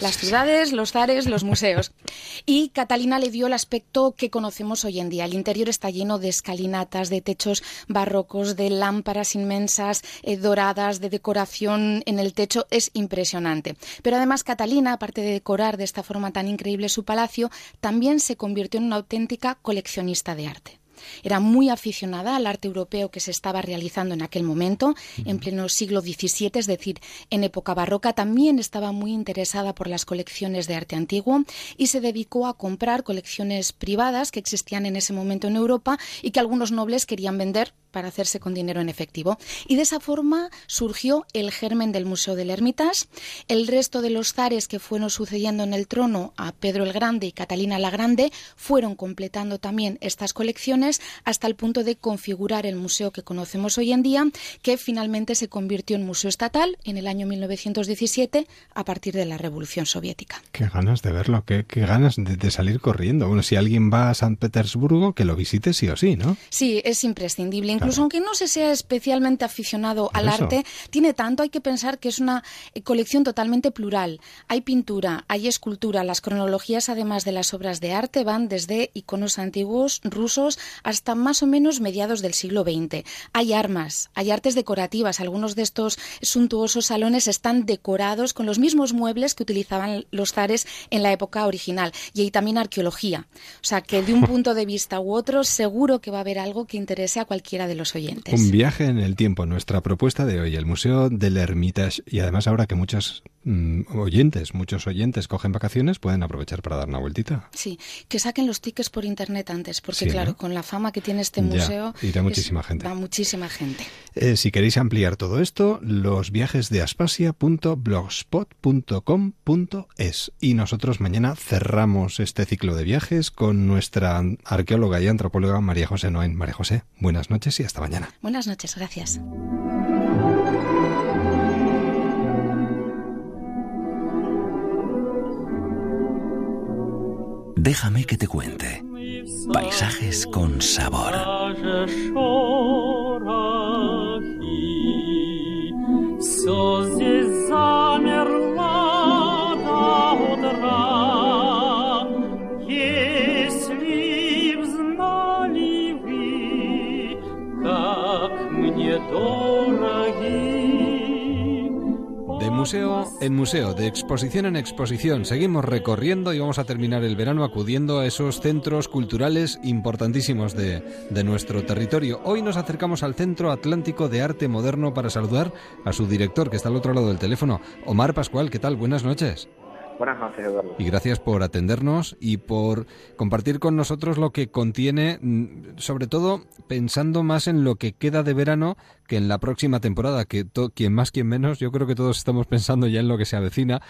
Las ciudades, los zares, los museos. Y Catalina le dio el aspecto que conocemos hoy en día. El interior está lleno de escalinatas, de techos barrocos, de lámparas inmensas, eh, doradas, de decoración en el techo. Es impresionante. Pero además Catalina, aparte de decorar de esta forma tan increíble su palacio, también se convirtió en una auténtica coleccionista de arte. Era muy aficionada al arte europeo que se estaba realizando en aquel momento, en pleno siglo XVII, es decir, en época barroca. También estaba muy interesada por las colecciones de arte antiguo y se dedicó a comprar colecciones privadas que existían en ese momento en Europa y que algunos nobles querían vender para hacerse con dinero en efectivo. Y de esa forma surgió el germen del Museo del Hermitage. El resto de los zares que fueron sucediendo en el trono a Pedro el Grande y Catalina la Grande fueron completando también estas colecciones hasta el punto de configurar el museo que conocemos hoy en día, que finalmente se convirtió en museo estatal en el año 1917 a partir de la Revolución Soviética. Qué ganas de verlo, qué, ganas de, salir corriendo. Bueno, si alguien va a San Petersburgo, que lo visite sí o sí, ¿no? Sí, es imprescindible incluso aunque no se sea especialmente aficionado al arte, tiene tanto, hay que pensar que es una eh, colección totalmente plural. Hay pintura, hay escultura, las cronologías además de las obras de arte van desde iconos antiguos rusos hasta más o menos mediados del siglo XX. Hay armas, hay artes decorativas, algunos de estos suntuosos salones están decorados con los mismos muebles que utilizaban los zares en la época original y hay también arqueología. O sea que de un <laughs> punto de vista u otro seguro que va a haber algo que interese a cualquiera de los oyentes. Un viaje en el tiempo, nuestra propuesta de hoy, el Museo del Hermitage. Y además ahora que muchos mm, oyentes, muchos oyentes cogen vacaciones, pueden aprovechar para dar una vueltita. Sí, que saquen los tickets por internet antes, porque claro, con la fama que tiene este museo... irá muchísima gente. Va muchísima gente. Eh, si queréis ampliar todo esto, los viajes de aspasia.blogspot.com.es. Y nosotros mañana cerramos este ciclo de viajes con nuestra arqueóloga y antropóloga María José Noén. María José, buenas noches y hasta mañana. Buenas noches, gracias. Déjame que te cuente. Paisajes con sabor. Museo en museo, de exposición en exposición. Seguimos recorriendo y vamos a terminar el verano acudiendo a esos centros culturales importantísimos de, de nuestro territorio. Hoy nos acercamos al Centro Atlántico de Arte Moderno para saludar a su director, que está al otro lado del teléfono, Omar Pascual. ¿Qué tal? Buenas noches. Buenas noches, Eduardo. Y gracias por atendernos y por compartir con nosotros lo que contiene, mm, sobre todo pensando más en lo que queda de verano que en la próxima temporada, que quien más, quien menos, yo creo que todos estamos pensando ya en lo que se avecina.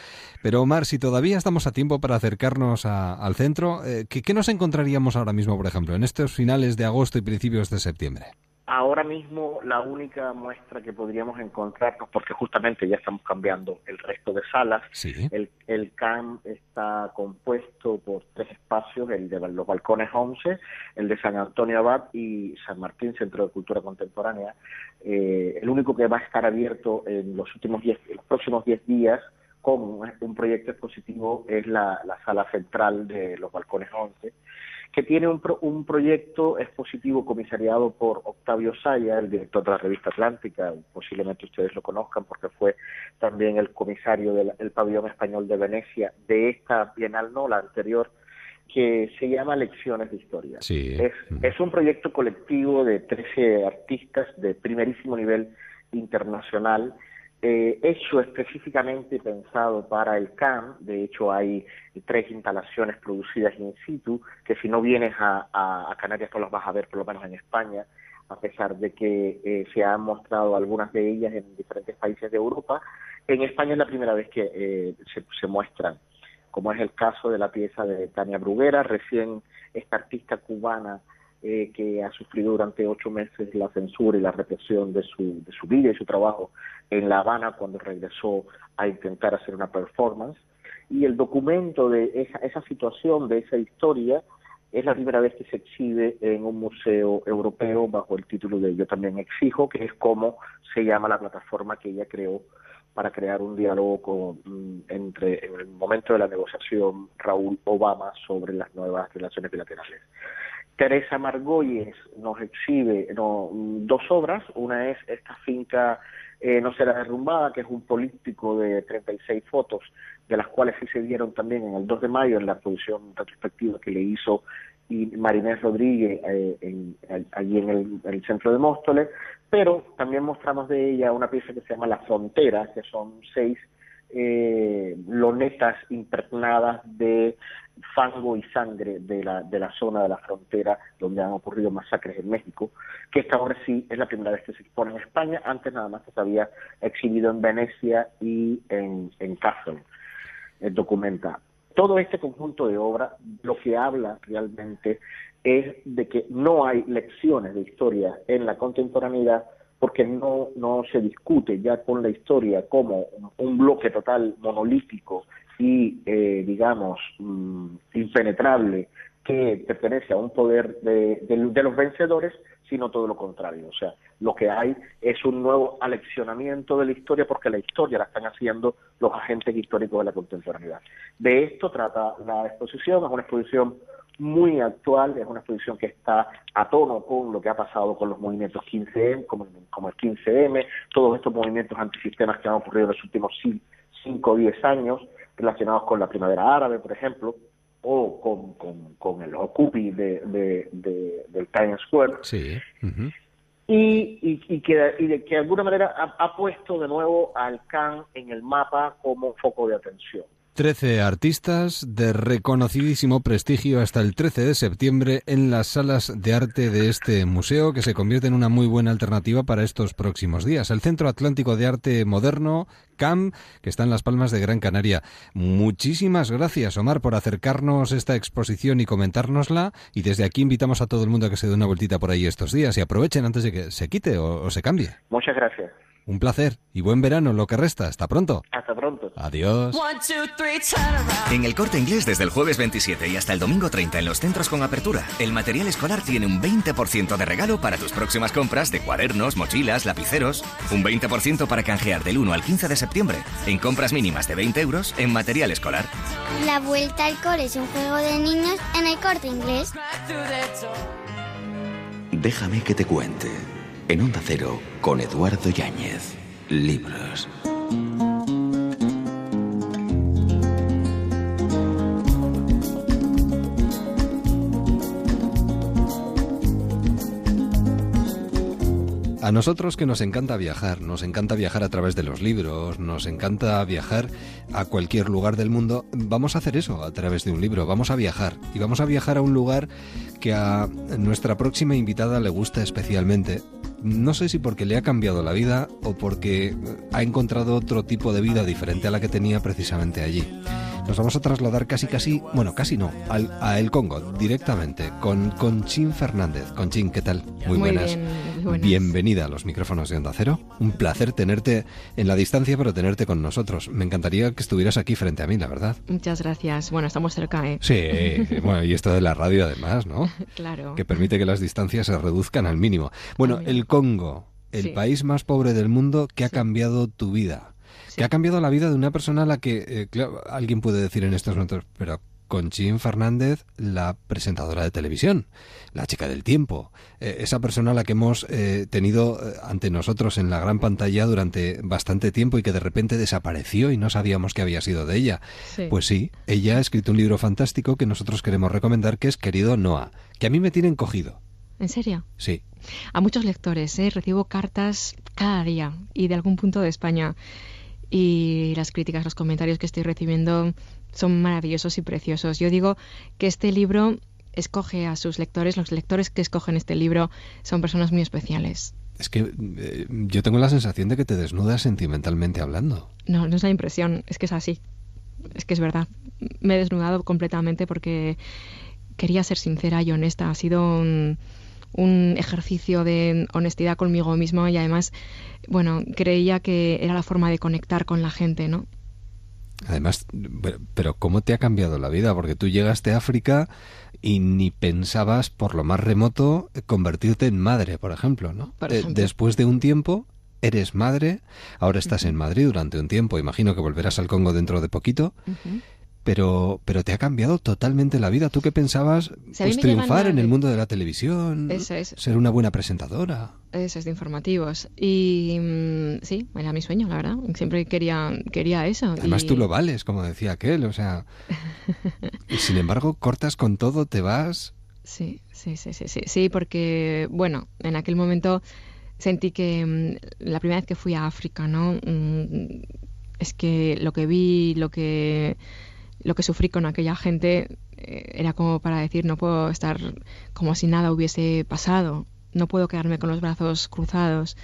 Pero Omar, si todavía estamos a tiempo para acercarnos al centro, eh, ¿qué nos encontraríamos ahora mismo, por ejemplo, en estos finales de agosto y principios de septiembre? Ahora mismo la única muestra que podríamos encontrarnos, porque justamente ya estamos cambiando el resto de salas, el, el CAM está compuesto por tres espacios, el de los balcones 11, el de San Antonio Abad y San Martín, Centro de Cultura Contemporánea. Eh, el único que va a estar abierto en los últimos diez, los próximos 10 días con un proyecto expositivo es la, la sala central de los balcones 11 que tiene un, un proyecto expositivo comisariado por Octavio Saya, el director de la revista Atlántica, posiblemente ustedes lo conozcan porque fue también el comisario del pabellón español de Venecia de esta bienal, no la anterior, que se llama Lecciones de Historia. Es, es un proyecto colectivo de 13 artistas de primerísimo nivel internacional eh, hecho específicamente pensado para el CAM. De hecho, hay tres instalaciones producidas in situ, que si no vienes a, a, Canarias no las vas a ver, por lo menos en España, a pesar de que eh, se han mostrado algunas de ellas en diferentes países de Europa. En España es la primera vez que eh, se, se muestran, como es el caso de la pieza de Tania Bruguera, recién esta artista cubana eh, que ha sufrido durante ocho meses la censura y la represión de su, de su vida y su trabajo en La Habana cuando regresó a intentar hacer una performance. Y el documento de esa, esa situación, de esa historia, es la primera vez que se exhibe en un museo europeo bajo el título de Yo también exijo, que es como se llama la plataforma que ella creó para crear un diálogo con, mm, entre en el momento de la negociación Raúl Obama sobre las nuevas relaciones bilaterales. Teresa Margolles nos exhibe dos obras. Una es esta finca eh, No será derrumbada, que es un político de 36 fotos, de las cuales sí se dieron también en el 2 de mayo en la producción retrospectiva que le hizo y Marinés Rodríguez eh, allí en el, centro de Móstoles, pero también mostramos de ella una pieza que se llama La Frontera, que son seis eh, lonetas impregnadas de fango y sangre de la, de la zona de la frontera donde han ocurrido masacres en México, que esta ahora sí es la primera vez que se expone en España, antes nada más que se había exhibido en Venecia y en, en el documenta. Todo este conjunto de obras lo que habla realmente es de que no hay lecciones de historia en la contemporaneidad porque no, no se discute ya con la historia como un bloque total monolítico y, eh, digamos, mm, impenetrable que pertenece a un poder de, de, los vencedores, sino todo lo contrario. O sea, lo que hay es un nuevo aleccionamiento de la historia porque la historia la están haciendo los agentes históricos de la contemporaneidad. De esto trata la exposición, es una exposición muy actual, es una exposición que está a tono con lo que ha pasado con los movimientos 15M, como, como el 15M, todos estos movimientos antisistemas que han ocurrido en los últimos 5 o 10 años, relacionados con la primavera árabe, por ejemplo, o con, con, con el Occupy de, de, del Times Square. Sí. y, y, y, que, y de que de alguna manera ha, ha puesto de nuevo al CAN en el mapa como foco de atención. Trece artistas de reconocidísimo prestigio hasta el 13 de septiembre en las salas de arte de este museo que se convierte en una muy buena alternativa para estos próximos días. El Centro Atlántico de Arte Moderno, CAM, que está en Las Palmas de Gran Canaria. Muchísimas gracias, Omar, por acercarnos esta exposición y comentárnosla. Y desde aquí invitamos a todo el mundo a que se dé una vueltita por ahí estos días y aprovechen antes de que se quite o, o se cambie. Muchas gracias. Un placer y buen verano lo que resta. Hasta pronto. Hasta pronto. Adiós. En el corte inglés desde el jueves 27 y hasta el domingo 30 en los centros con apertura, el material escolar tiene un 20% de regalo para tus próximas compras de cuadernos, mochilas, lapiceros. Un 20% para canjear del 1 al 15 de septiembre en compras mínimas de 20 euros en material escolar. La vuelta al cole es un juego de niños en el corte inglés. Déjame que te cuente. En Onda Cero, con Eduardo Yáñez. Libros. A nosotros que nos encanta viajar, nos encanta viajar a través de los libros, nos encanta viajar a cualquier lugar del mundo, vamos a hacer eso a través de un libro, vamos a viajar y vamos a viajar a un lugar que a nuestra próxima invitada le gusta especialmente. No sé si porque le ha cambiado la vida o porque ha encontrado otro tipo de vida diferente a la que tenía precisamente allí nos vamos a trasladar casi casi, bueno, casi no, al, a El Congo directamente con Conchín Fernández. Conchín, ¿qué tal? Muy, buenas. Bienvenida a los micrófonos de Onda Cero. Un placer tenerte en la distancia, pero tenerte con nosotros. Me encantaría que estuvieras aquí frente a mí, la verdad. Muchas gracias. Bueno, estamos cerca, ¿eh? Sí, <laughs> bueno, y esto de la radio además, ¿no? <laughs> claro. Que permite que las distancias se reduzcan al mínimo. Bueno, el Congo, el país más pobre del mundo que ha cambiado tu vida que ha cambiado la vida de una persona a la que, eh, claro, alguien puede decir en estos momentos, pero Conchín Fernández, la presentadora de televisión, la chica del tiempo, eh, esa persona a la que hemos eh, tenido eh, ante nosotros en la gran pantalla durante bastante tiempo y que de repente desapareció y no sabíamos qué había sido de ella. Pues sí, ella ha escrito un libro fantástico que nosotros queremos recomendar que es Querido Noah, que a mí me tiene encogido. ¿En serio? Sí. A muchos lectores, recibo cartas cada día y de algún punto de España y las críticas, los comentarios que estoy recibiendo son maravillosos y preciosos. Yo digo que este libro escoge a sus lectores, los lectores que escogen este libro son personas muy especiales. Es que eh, yo tengo la sensación de que te desnudas sentimentalmente hablando. No, no es la impresión, es que es así. Es que es verdad. Me he desnudado completamente porque quería ser sincera y honesta. Ha sido un, un ejercicio de honestidad conmigo mismo y además, bueno, creía que era la forma de conectar con la gente, ¿no? Además, pero ¿cómo te ha cambiado la vida? Porque tú llegaste a África y ni pensabas, por lo más remoto, convertirte en madre, por ejemplo, ¿no? Eh, después de un tiempo, eres madre, ahora estás en Madrid durante un tiempo, imagino que volverás al Congo dentro de poquito pero, pero te ha cambiado totalmente la vida. ¿Tú qué pensabas? pues triunfar en el mundo de la televisión, ser una buena presentadora. Eso es de informativos. Y mm, sí, era mi sueño, la verdad. Siempre quería, quería eso. Además tú lo vales, como decía aquel, o sea... <laughs> y sin embargo, cortas con todo, te vas... Sí, sí, sí, sí, sí, sí, porque, bueno, en aquel momento sentí que mm, la primera vez que fui a África, ¿no? Mm, es que lo que vi, lo que lo que sufrí con aquella gente eh, era como para decir, no puedo estar como si nada hubiese pasado, no puedo quedarme con los brazos cruzados.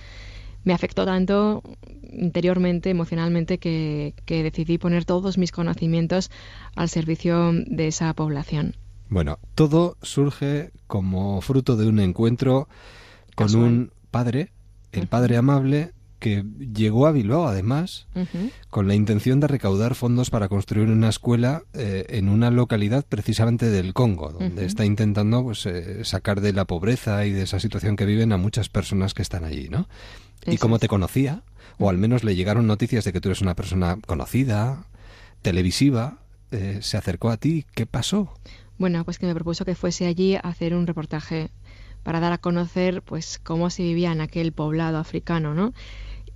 Me afectó tanto interiormente, emocionalmente, que, decidí poner todos mis conocimientos al servicio de esa población. Bueno, todo surge como fruto de un encuentro con un padre, el padre amable, que llegó a Bilbao, además, con la intención de recaudar fondos para construir una escuela eh, en una localidad precisamente del Congo, donde está intentando pues, eh, sacar de la pobreza y de esa situación que viven a muchas personas que están allí, ¿no? y como te conocía, o al menos le llegaron noticias de que tú eres una persona conocida, televisiva, eh, se acercó a ti. ¿Qué pasó? Bueno, pues que me propuso que fuese allí a hacer un reportaje para dar a conocer pues cómo se vivía en aquel poblado africano, ¿no?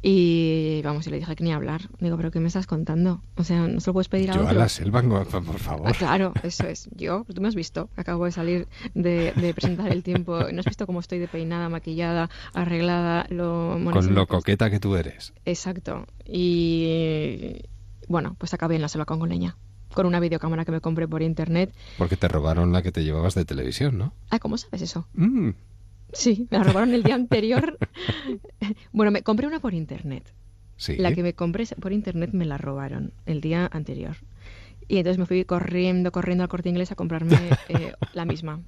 Y vamos, yo le dije que ni hablar. Digo, ¿pero qué me estás contando? O sea, no se lo puedes pedir a yo otro. a la selva, por favor. Ah, claro, eso es. Yo, tú me has visto. Acabo de salir de, presentar el tiempo. ¿No has visto cómo estoy de peinada, maquillada, arreglada? Lo Con lo coqueta que tú eres. Exacto. Y bueno, pues acabé en la selva congoleña con una videocámara que me compré por internet. Porque te robaron la que te llevabas de televisión, ¿no? Ah, ¿cómo sabes eso? Mm. Sí, me la robaron el día anterior. <laughs> bueno, me compré una por internet. Sí. La que me compré por internet me la robaron el día anterior. Y entonces me fui corriendo, corriendo al corte inglés a comprarme <laughs> eh, la misma.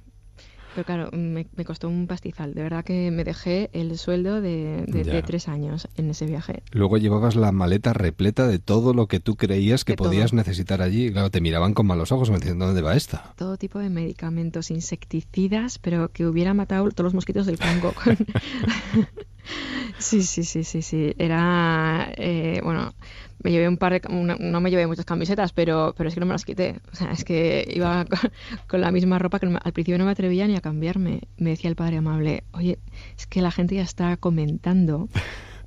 Pero claro, me, costó un pastizal. De verdad que me dejé el sueldo de, tres años en ese viaje. Luego llevabas la maleta repleta de todo lo que tú creías que podías necesitar allí. Claro, te miraban con malos ojos, me diciendo, ¿dónde va esta? Todo tipo de medicamentos, insecticidas, pero que hubiera matado todos los mosquitos del Congo. <laughs> sí, sí, sí, sí, sí. Era, eh, bueno, me llevé un par de, no me llevé muchas camisetas, pero, pero es que no me las quité. O sea, es que iba <laughs> con, la misma ropa que al principio no me atrevía ni a cambiarme. Me decía el padre amable, oye, es que la gente ya está comentando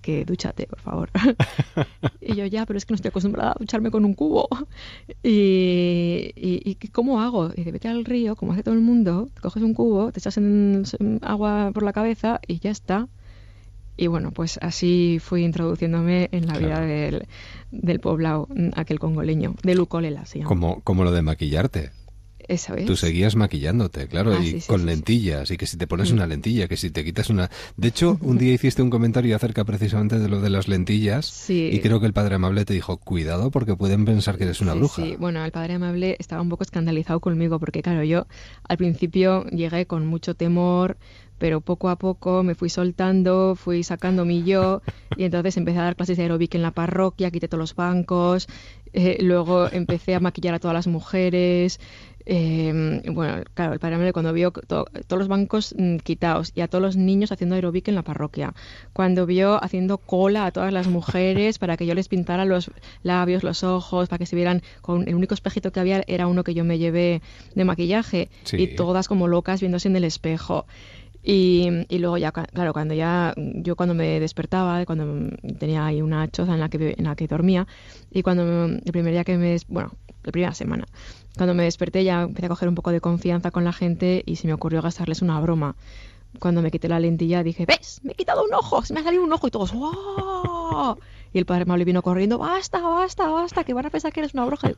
que dúchate, por favor. <laughs> y yo ya, pero es que no estoy acostumbrada a ducharme con un cubo. Y, y, ¿cómo hago? Y dice, vete al río, como hace todo el mundo, te coges un cubo, te echas en agua por la cabeza y ya está. Y bueno, pues así fui introduciéndome en la vida del, del, poblado, aquel congoleño, de Lucolela llama. Como, como lo de maquillarte. Esa vez. Tú seguías maquillándote, claro, ah, y con lentillas, y que si te pones mm. una lentilla, que si te quitas una... De hecho, un día hiciste un comentario acerca precisamente de lo de las lentillas, y creo que el Padre Amable te dijo, cuidado porque pueden pensar que eres una bruja. Sí, bueno, el Padre Amable estaba un poco escandalizado conmigo, porque claro, yo al principio llegué con mucho temor, pero poco a poco me fui soltando, fui sacando mi yo y entonces empecé a dar clases de aeróbic en la parroquia, quité todos los bancos, eh, luego empecé a maquillar a todas las mujeres, Eh, bueno, claro, el padre cuando vio todos los bancos mm, quitados y a todos los niños haciendo aeróbic en la parroquia, cuando vio haciendo cola a todas las mujeres para que yo les pintara los labios, los ojos, para que se vieran con el único espejito que había era uno que yo me llevé de maquillaje y todas como locas viéndose en el espejo. Y, luego ya, claro, cuando ya, yo cuando me despertaba, cuando tenía ahí una choza en la que, en la que dormía, y cuando el primer día que me, bueno, la primera semana, cuando me desperté ya empecé a coger un poco de confianza con la gente y se me ocurrió gastarles una broma. Cuando me quité la lentilla dije, ¿ves? Me he quitado un ojo, se me ha salido un ojo y todos, ¡wow! Y el padre amable vino corriendo, basta, basta, basta, que van a pensar que eres una bruja.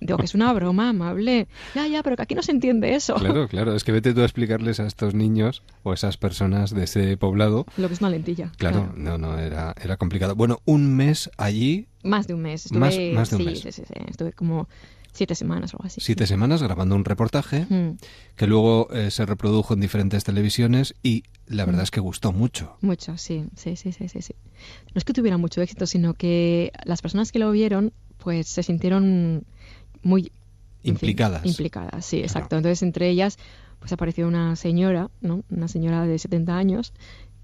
Digo que es una broma, amable. Ya, ya, pero que aquí no se entiende eso. Claro, claro, es que vete tú a explicarles a estos niños o esas personas de ese poblado. Lo que es una lentilla. Claro, no, no, era, era complicado. Bueno, un mes allí. Más de un mes. más, más de un mes. Sí, sí, sí. Estuve como siete semanas o algo así. Siete semanas grabando un reportaje que luego eh, se reprodujo en diferentes televisiones y la verdad es que gustó mucho. Mucho, sí, sí, sí, sí, sí, No es que tuviera mucho éxito, sino que las personas que lo vieron pues se sintieron muy implicadas. implicadas, sí, exacto. Entonces entre ellas pues apareció una señora, ¿no? Una señora de 70 años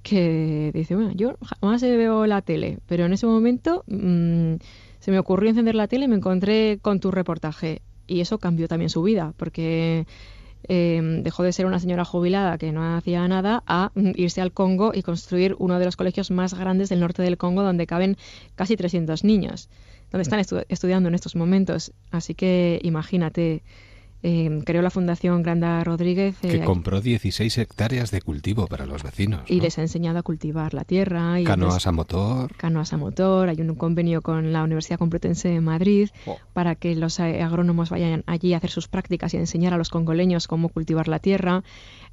que dice, bueno, yo jamás veo la tele, pero en ese momento mm, se me ocurrió encender la tele y me encontré con tu reportaje. Y eso cambió también su vida, porque em, dejó de ser una señora jubilada que no hacía nada a irse al Congo y construir uno de los colegios más grandes del norte del Congo, donde caben casi 300 niños, donde están estudiando en estos momentos. Así que imagínate eh, creó la Fundación Granda Rodríguez. que eh, compró 16 hectáreas de cultivo para los vecinos. Y les ha enseñado a cultivar la tierra. Y canoas a motor. Canoas a motor. Hay un convenio con la Universidad Complutense de Madrid oh. para que los agrónomos vayan allí a hacer sus prácticas y a enseñar a los congoleños cómo cultivar la tierra.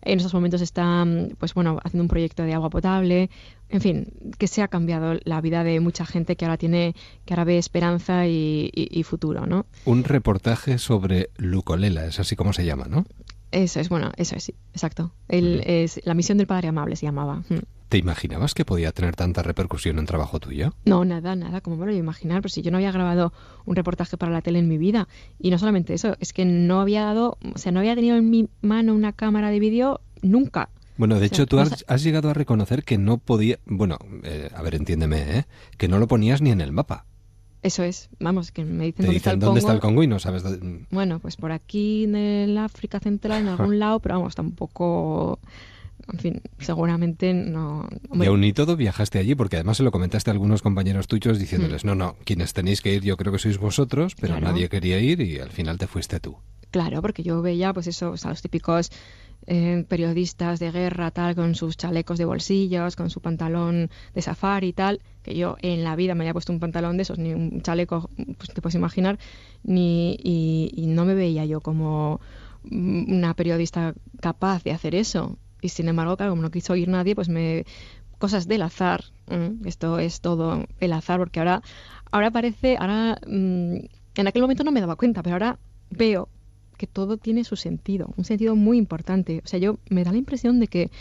En estos momentos está pues bueno, haciendo un proyecto de agua potable en fin, que se ha cambiado la vida de mucha gente que ahora tiene, que ahora ve esperanza y, futuro, ¿no? Un reportaje sobre Lucolela, es así como se llama, ¿no? Eso es, bueno, eso es, sí, exacto. El, es, la misión del Padre Amable se llamaba. Mm. ¿Te imaginabas que podía tener tanta repercusión en trabajo tuyo? No, nada, nada, como me lo iba a imaginar, pero si yo no había grabado un reportaje para la tele en mi vida, y no solamente eso, es que no había dado, o sea, no había tenido en mi mano una cámara de vídeo nunca. Bueno, de hecho, tú has, llegado a reconocer que no podía. Bueno, eh, a ver, entiéndeme, ¿eh? Que no lo ponías ni en el mapa. Eso es, vamos, que me dicen, dónde, está el, dónde está el Congo y no sabes. Dónde... Bueno, pues por aquí en el África Central, en <laughs> algún lado, pero vamos, tampoco. En fin, seguramente no. Y aún ni todo viajaste allí, porque además se lo comentaste a algunos compañeros tuyos diciéndoles: mm. no, no, quienes tenéis que ir, yo creo que sois vosotros, pero nadie quería ir y al final te fuiste tú. Claro, porque yo veía, pues eso, o sea, los típicos eh, periodistas de guerra, tal, con sus chalecos de bolsillos, con su pantalón de safari y tal, que yo en la vida me había puesto un pantalón de esos, ni un chaleco, pues te puedes imaginar, ni, y, no me veía yo como una periodista capaz de hacer eso. Y sin embargo, claro, como no quiso oír nadie, pues me cosas del azar. Esto es todo el azar, porque ahora, ahora parece, ahora mm, en aquel momento no me daba cuenta, pero ahora veo que todo tiene su sentido, un sentido muy importante. O sea, yo me da la impresión de que,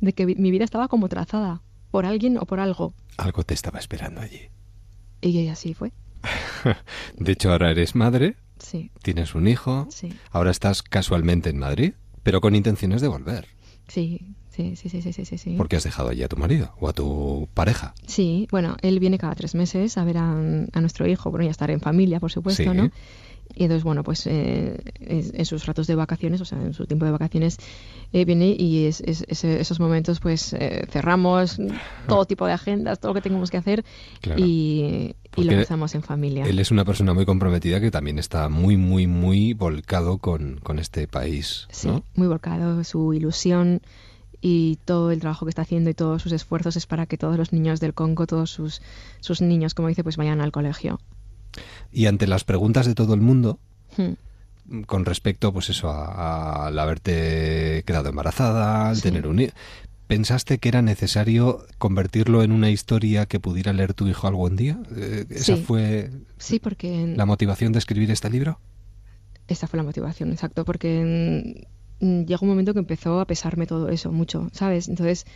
de que mi vida estaba como trazada por alguien o por algo. Algo te estaba esperando allí. Y así fue. <laughs> de hecho, ahora eres madre. Sí. Tienes un hijo. Sí. Ahora estás casualmente en Madrid, pero con intenciones de volver. Sí, sí, sí, sí, sí, sí. sí. ¿Por qué has dejado allí a tu marido o a tu pareja? Sí, bueno, él viene cada tres meses a ver a, nuestro hijo, bueno, y a estar en familia, por supuesto, ¿no? Y entonces, bueno, pues eh, en sus ratos de vacaciones, o sea, en su tiempo de vacaciones, eh, viene y es, esos momentos, pues eh, cerramos todo tipo de agendas, todo lo que tengamos que hacer y, lo empezamos en familia. Él es una persona muy comprometida que también está muy, muy, muy volcado con, con este país. Sí, muy volcado, su ilusión y todo el trabajo que está haciendo y todos sus esfuerzos es para que todos los niños del Congo, todos sus, sus niños, como dice, pues vayan al colegio. Y ante las preguntas de todo el mundo, hmm. con respecto, pues eso, al haberte quedado embarazada, al tener un ¿Pensaste que era necesario convertirlo en una historia que pudiera leer tu hijo algún día? Eh, ¿Esa fue sí, porque la motivación de escribir este libro? Esa fue la motivación, exacto, porque llegó un momento que empezó a pesarme todo eso mucho, ¿sabes? Entonces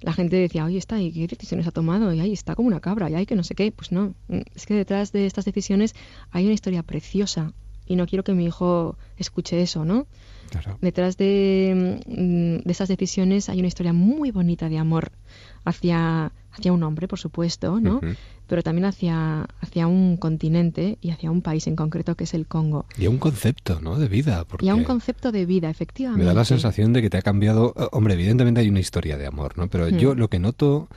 la gente decía, oye, está, ¿y qué decisiones ha tomado? Y ahí está como una cabra, y hay que no sé qué. Pues no, es que detrás de estas decisiones hay una historia preciosa y no quiero que mi hijo escuche eso, ¿no? Detrás de, mm, de esas decisiones hay una historia muy bonita de amor hacia, hacia un hombre, por supuesto, ¿no? Pero también hacia, hacia un continente y hacia un país en concreto que es el Congo. Y a un concepto, ¿no? De vida. Y a un concepto de vida, efectivamente. Me da la sensación de que te ha cambiado. Eh, hombre, evidentemente hay una historia de amor, ¿no? Pero yo lo que noto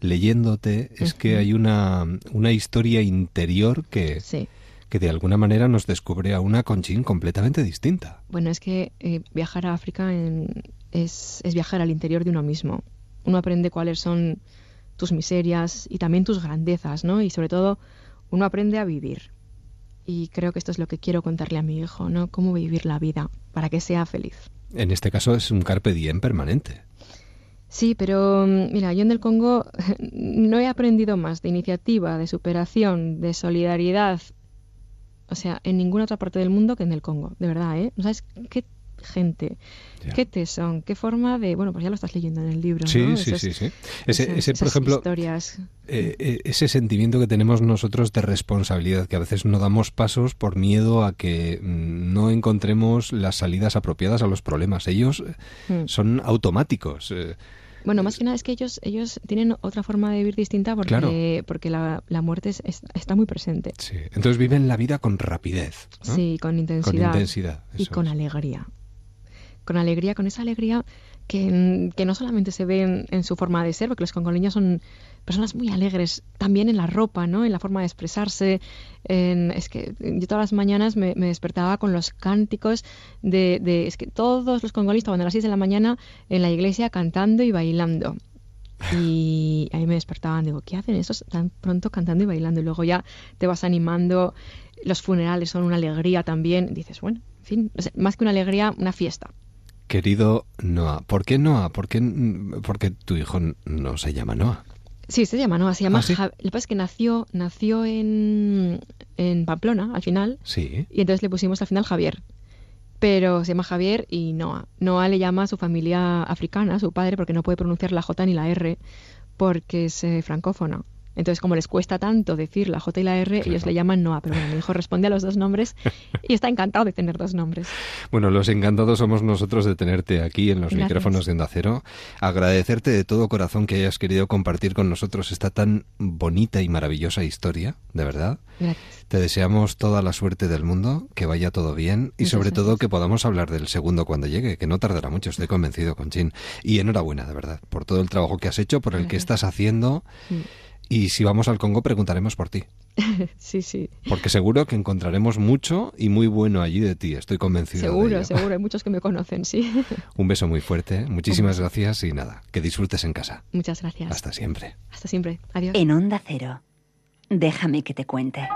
leyéndote es que hay una, una historia interior que, que de alguna manera nos descubre a una Conchín completamente distinta. Bueno, es que eh, viajar a África es, es viajar al interior de uno mismo uno aprende cuáles son tus miserias y también tus grandezas, ¿no? Y sobre todo, uno aprende a vivir. Y creo que esto es lo que quiero contarle a mi hijo, ¿no? Cómo vivir la vida para que sea feliz. En este caso es un carpe diem permanente. Sí, pero mm, mira, yo en el Congo <laughs> no he aprendido más de iniciativa, de superación, de solidaridad, o sea, en ninguna otra parte del mundo que en el Congo, de verdad, ¿eh? ¿Sabes qué gente. Qué tesón, qué forma de... Bueno, pues ya lo estás leyendo en el libro. Sí, sí, sí, sí. Ese, por ejemplo, historias... Eh, eh, ese sentimiento que tenemos nosotros de responsabilidad, que a veces no damos pasos por miedo a que mm, no encontremos las salidas apropiadas a los problemas. Ellos eh, hmm. son automáticos. Bueno, más que nada es que ellos, ellos tienen otra forma de vivir distinta porque, porque la, la muerte está muy presente. Sí. Entonces viven la vida con rapidez. Sí, con intensidad. Con intensidad. Y con alegría con alegría, con esa alegría que, que no solamente se ve en, su forma de ser, porque los congoleños son personas muy alegres, también en la ropa, ¿no? En la forma de expresarse. es que yo todas las mañanas me, despertaba con los cánticos de, de, Es que todos los congoleños estaban a las 6 de la mañana en la iglesia cantando y bailando. Y ahí me despertaban, digo, ¿qué hacen esos tan pronto cantando y bailando? Y luego ya te vas animando, los funerales son una alegría también. Dices, bueno, en fin, más que una alegría, una fiesta. Querido Noah, ¿por qué Noah? ¿Por qué, porque tu hijo no se llama Noah? Sí, se llama Noah, se llama ¿Ah, Lo que pasa es que nació, nació en, en Pamplona, al final. Sí. Y entonces le pusimos al final Javier. Pero se llama Javier y Noah. Noah le llama a su familia africana, a su padre, porque no puede pronunciar la J ni la R, porque es eh, francófono. Entonces, como les cuesta tanto decir la J y la R, ellos le llaman Noah. Pero bueno, mi hijo responde a los dos nombres <laughs> y está encantado de tener dos nombres. Bueno, los encantados somos nosotros de tenerte aquí en los micrófonos de Onda Cero. Agradecerte de todo corazón que hayas querido compartir con nosotros esta tan bonita y maravillosa historia, de verdad. Gracias. Te deseamos toda la suerte del mundo, que vaya todo bien y sobre todo que podamos hablar del segundo cuando llegue, que no tardará mucho, estoy convencido, Conchín. Y enhorabuena, de verdad, por todo el trabajo que has hecho, por el que estás haciendo. Y si vamos al Congo, preguntaremos por ti. <laughs> sí, sí. Porque seguro que encontraremos mucho y muy bueno allí de ti, estoy convencido. Seguro, seguro, hay muchos que me conocen, sí. <laughs> Un beso muy fuerte, muchísimas gracias y nada, que disfrutes en casa. Muchas gracias. Hasta siempre. Hasta siempre, adiós. En Onda Cero, déjame que te cuente.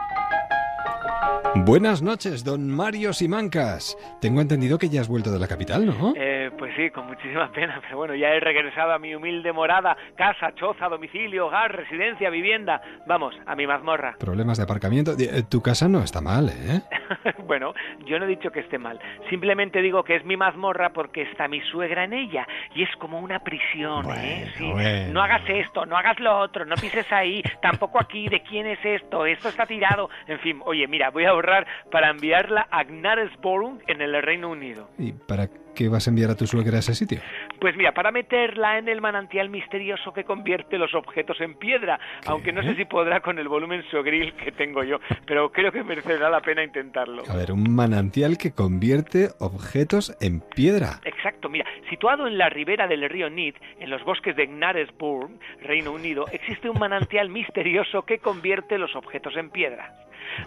Buenas noches, don Mario Simancas. Tengo entendido que ya has vuelto de la capital, ¿no? Eh, pues sí, con muchísima pena, pero bueno, ya he regresado a mi humilde morada, casa, choza, domicilio, hogar, residencia, vivienda. Vamos, a mi mazmorra. <laughs> Problemas de aparcamiento. Eh, tu casa no está mal, ¿eh? <laughs> bueno, yo no he dicho que esté mal. Simplemente digo que es mi mazmorra porque está mi suegra en ella y es como una prisión, ¿eh? Sí. No hagas esto, no hagas lo otro, no pises ahí, tampoco aquí, ¿de quién es esto? Esto está tirado. En fin, oye, mira, voy a para enviarla a Gnaresborough en el Reino Unido. ¿Y para qué vas a enviar a tu suegra a ese sitio? Pues mira, para meterla en el manantial misterioso que convierte los objetos en piedra, aunque no sé si podrá con el volumen sogril que tengo yo, pero creo que merecerá la pena intentarlo. A ver, un manantial que convierte objetos en piedra. Exacto, mira, situado en la ribera del río Nid, en los bosques de Gnaresburg, Reino Unido, existe un manantial misterioso que convierte los objetos en piedra.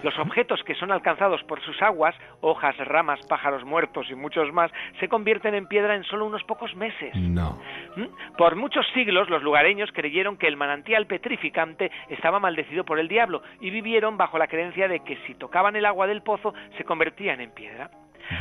Los objetos que son alcanzados por sus aguas, hojas, ramas, pájaros muertos y muchos más, se convierten en piedra en solo unos pocos meses. No. ¿Mm? Por muchos siglos los lugareños creyeron que el manantial petrificante estaba maldecido por el diablo y vivieron bajo la creencia de que si tocaban el agua del pozo se convertían en piedra.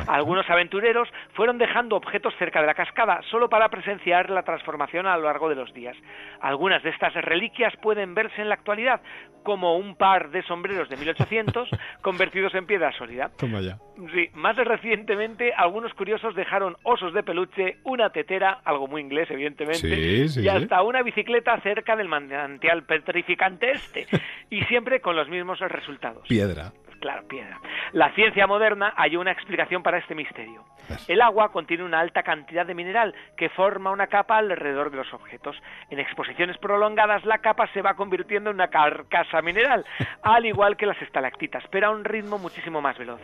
Algunos aventureros fueron dejando objetos cerca de la cascada solo para presenciar la transformación a lo largo de los días. Algunas de estas reliquias pueden verse en la actualidad, como un par de sombreros de 1800 <laughs> convertidos en piedra sólida. Toma ya. Sí, más recientemente algunos curiosos dejaron osos de peluche, una tetera, algo muy inglés evidentemente, y hasta una bicicleta cerca del manantial petrificante este, <laughs> y siempre con los mismos resultados. Piedra Claro, piedra. La ciencia moderna halló una explicación para este misterio. El agua contiene una alta cantidad de mineral que forma una capa alrededor de los objetos. En exposiciones prolongadas la capa se va convirtiendo en una carcasa mineral, <laughs> al igual que las estalactitas, pero a un ritmo muchísimo más veloz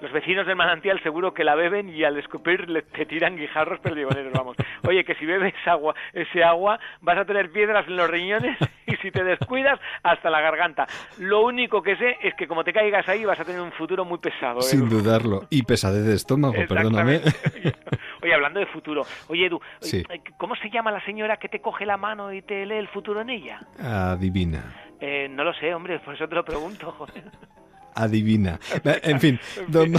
los vecinos del manantial seguro que la beben y al escupir le, te tiran guijarros perdigoneros, vamos. <laughs> Oye, que si bebes agua, ese agua, vas a tener piedras en los riñones y si te descuidas, hasta la garganta. Lo único que sé es que como te caigas ahí vas a tener un futuro muy pesado. ¿eh? Sin dudarlo. Y pesadez de estómago, perdóname. <laughs> Oye, hablando de futuro. Oye, Edu, eh, ¿cómo se llama la señora que te coge la mano y te lee el futuro en ella? Adivina. Eh, no lo sé, hombre, por eso te lo pregunto, joder <laughs> adivina. <laughs> En fin, don,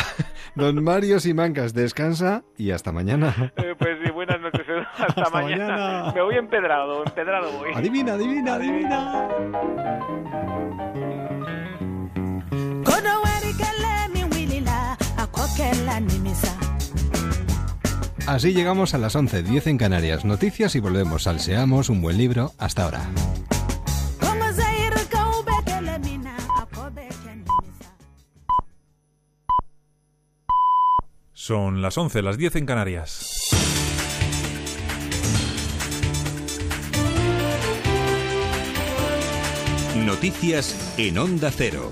don Mario Simancas, descansa y hasta mañana. Eh, pues sí, buenas noches. <laughs> Hasta, mañana. Me voy empedrado, empedrado voy. Adivina, adivina, adivina. Así llegamos a las 11.10 en Canarias. Noticias y volvemos al Seamos un buen libro. Hasta ahora. Son las 11, las 10 en Canarias. Noticias en Onda Cero.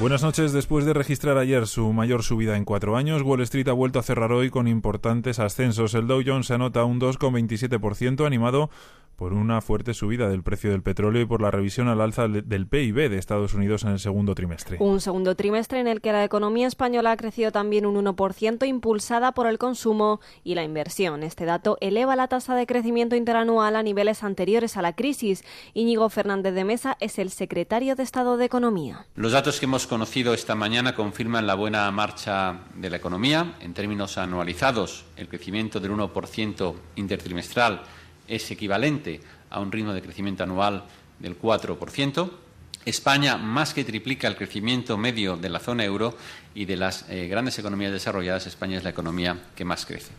Buenas noches. Después de registrar ayer su mayor subida en cuatro años, Wall Street ha vuelto a cerrar hoy con importantes ascensos. El Dow Jones se anota un 2,27%, animado por una fuerte subida del precio del petróleo y por la revisión al alza del PIB de Estados Unidos en el segundo trimestre. Un segundo trimestre en el que la economía española ha crecido también un 1%, impulsada por el consumo y la inversión. Este dato eleva la tasa de crecimiento interanual a niveles anteriores a la crisis. Íñigo Fernández de Mesa es el secretario de Estado de Economía. Los datos que hemos conocido esta mañana confirman la buena marcha de la economía. En términos anualizados, el crecimiento del 1% intertrimestral es equivalente a un ritmo de crecimiento anual del 4%. España más que triplica el crecimiento medio de la zona euro y de las eh, grandes economías desarrolladas, España es la economía que más crece.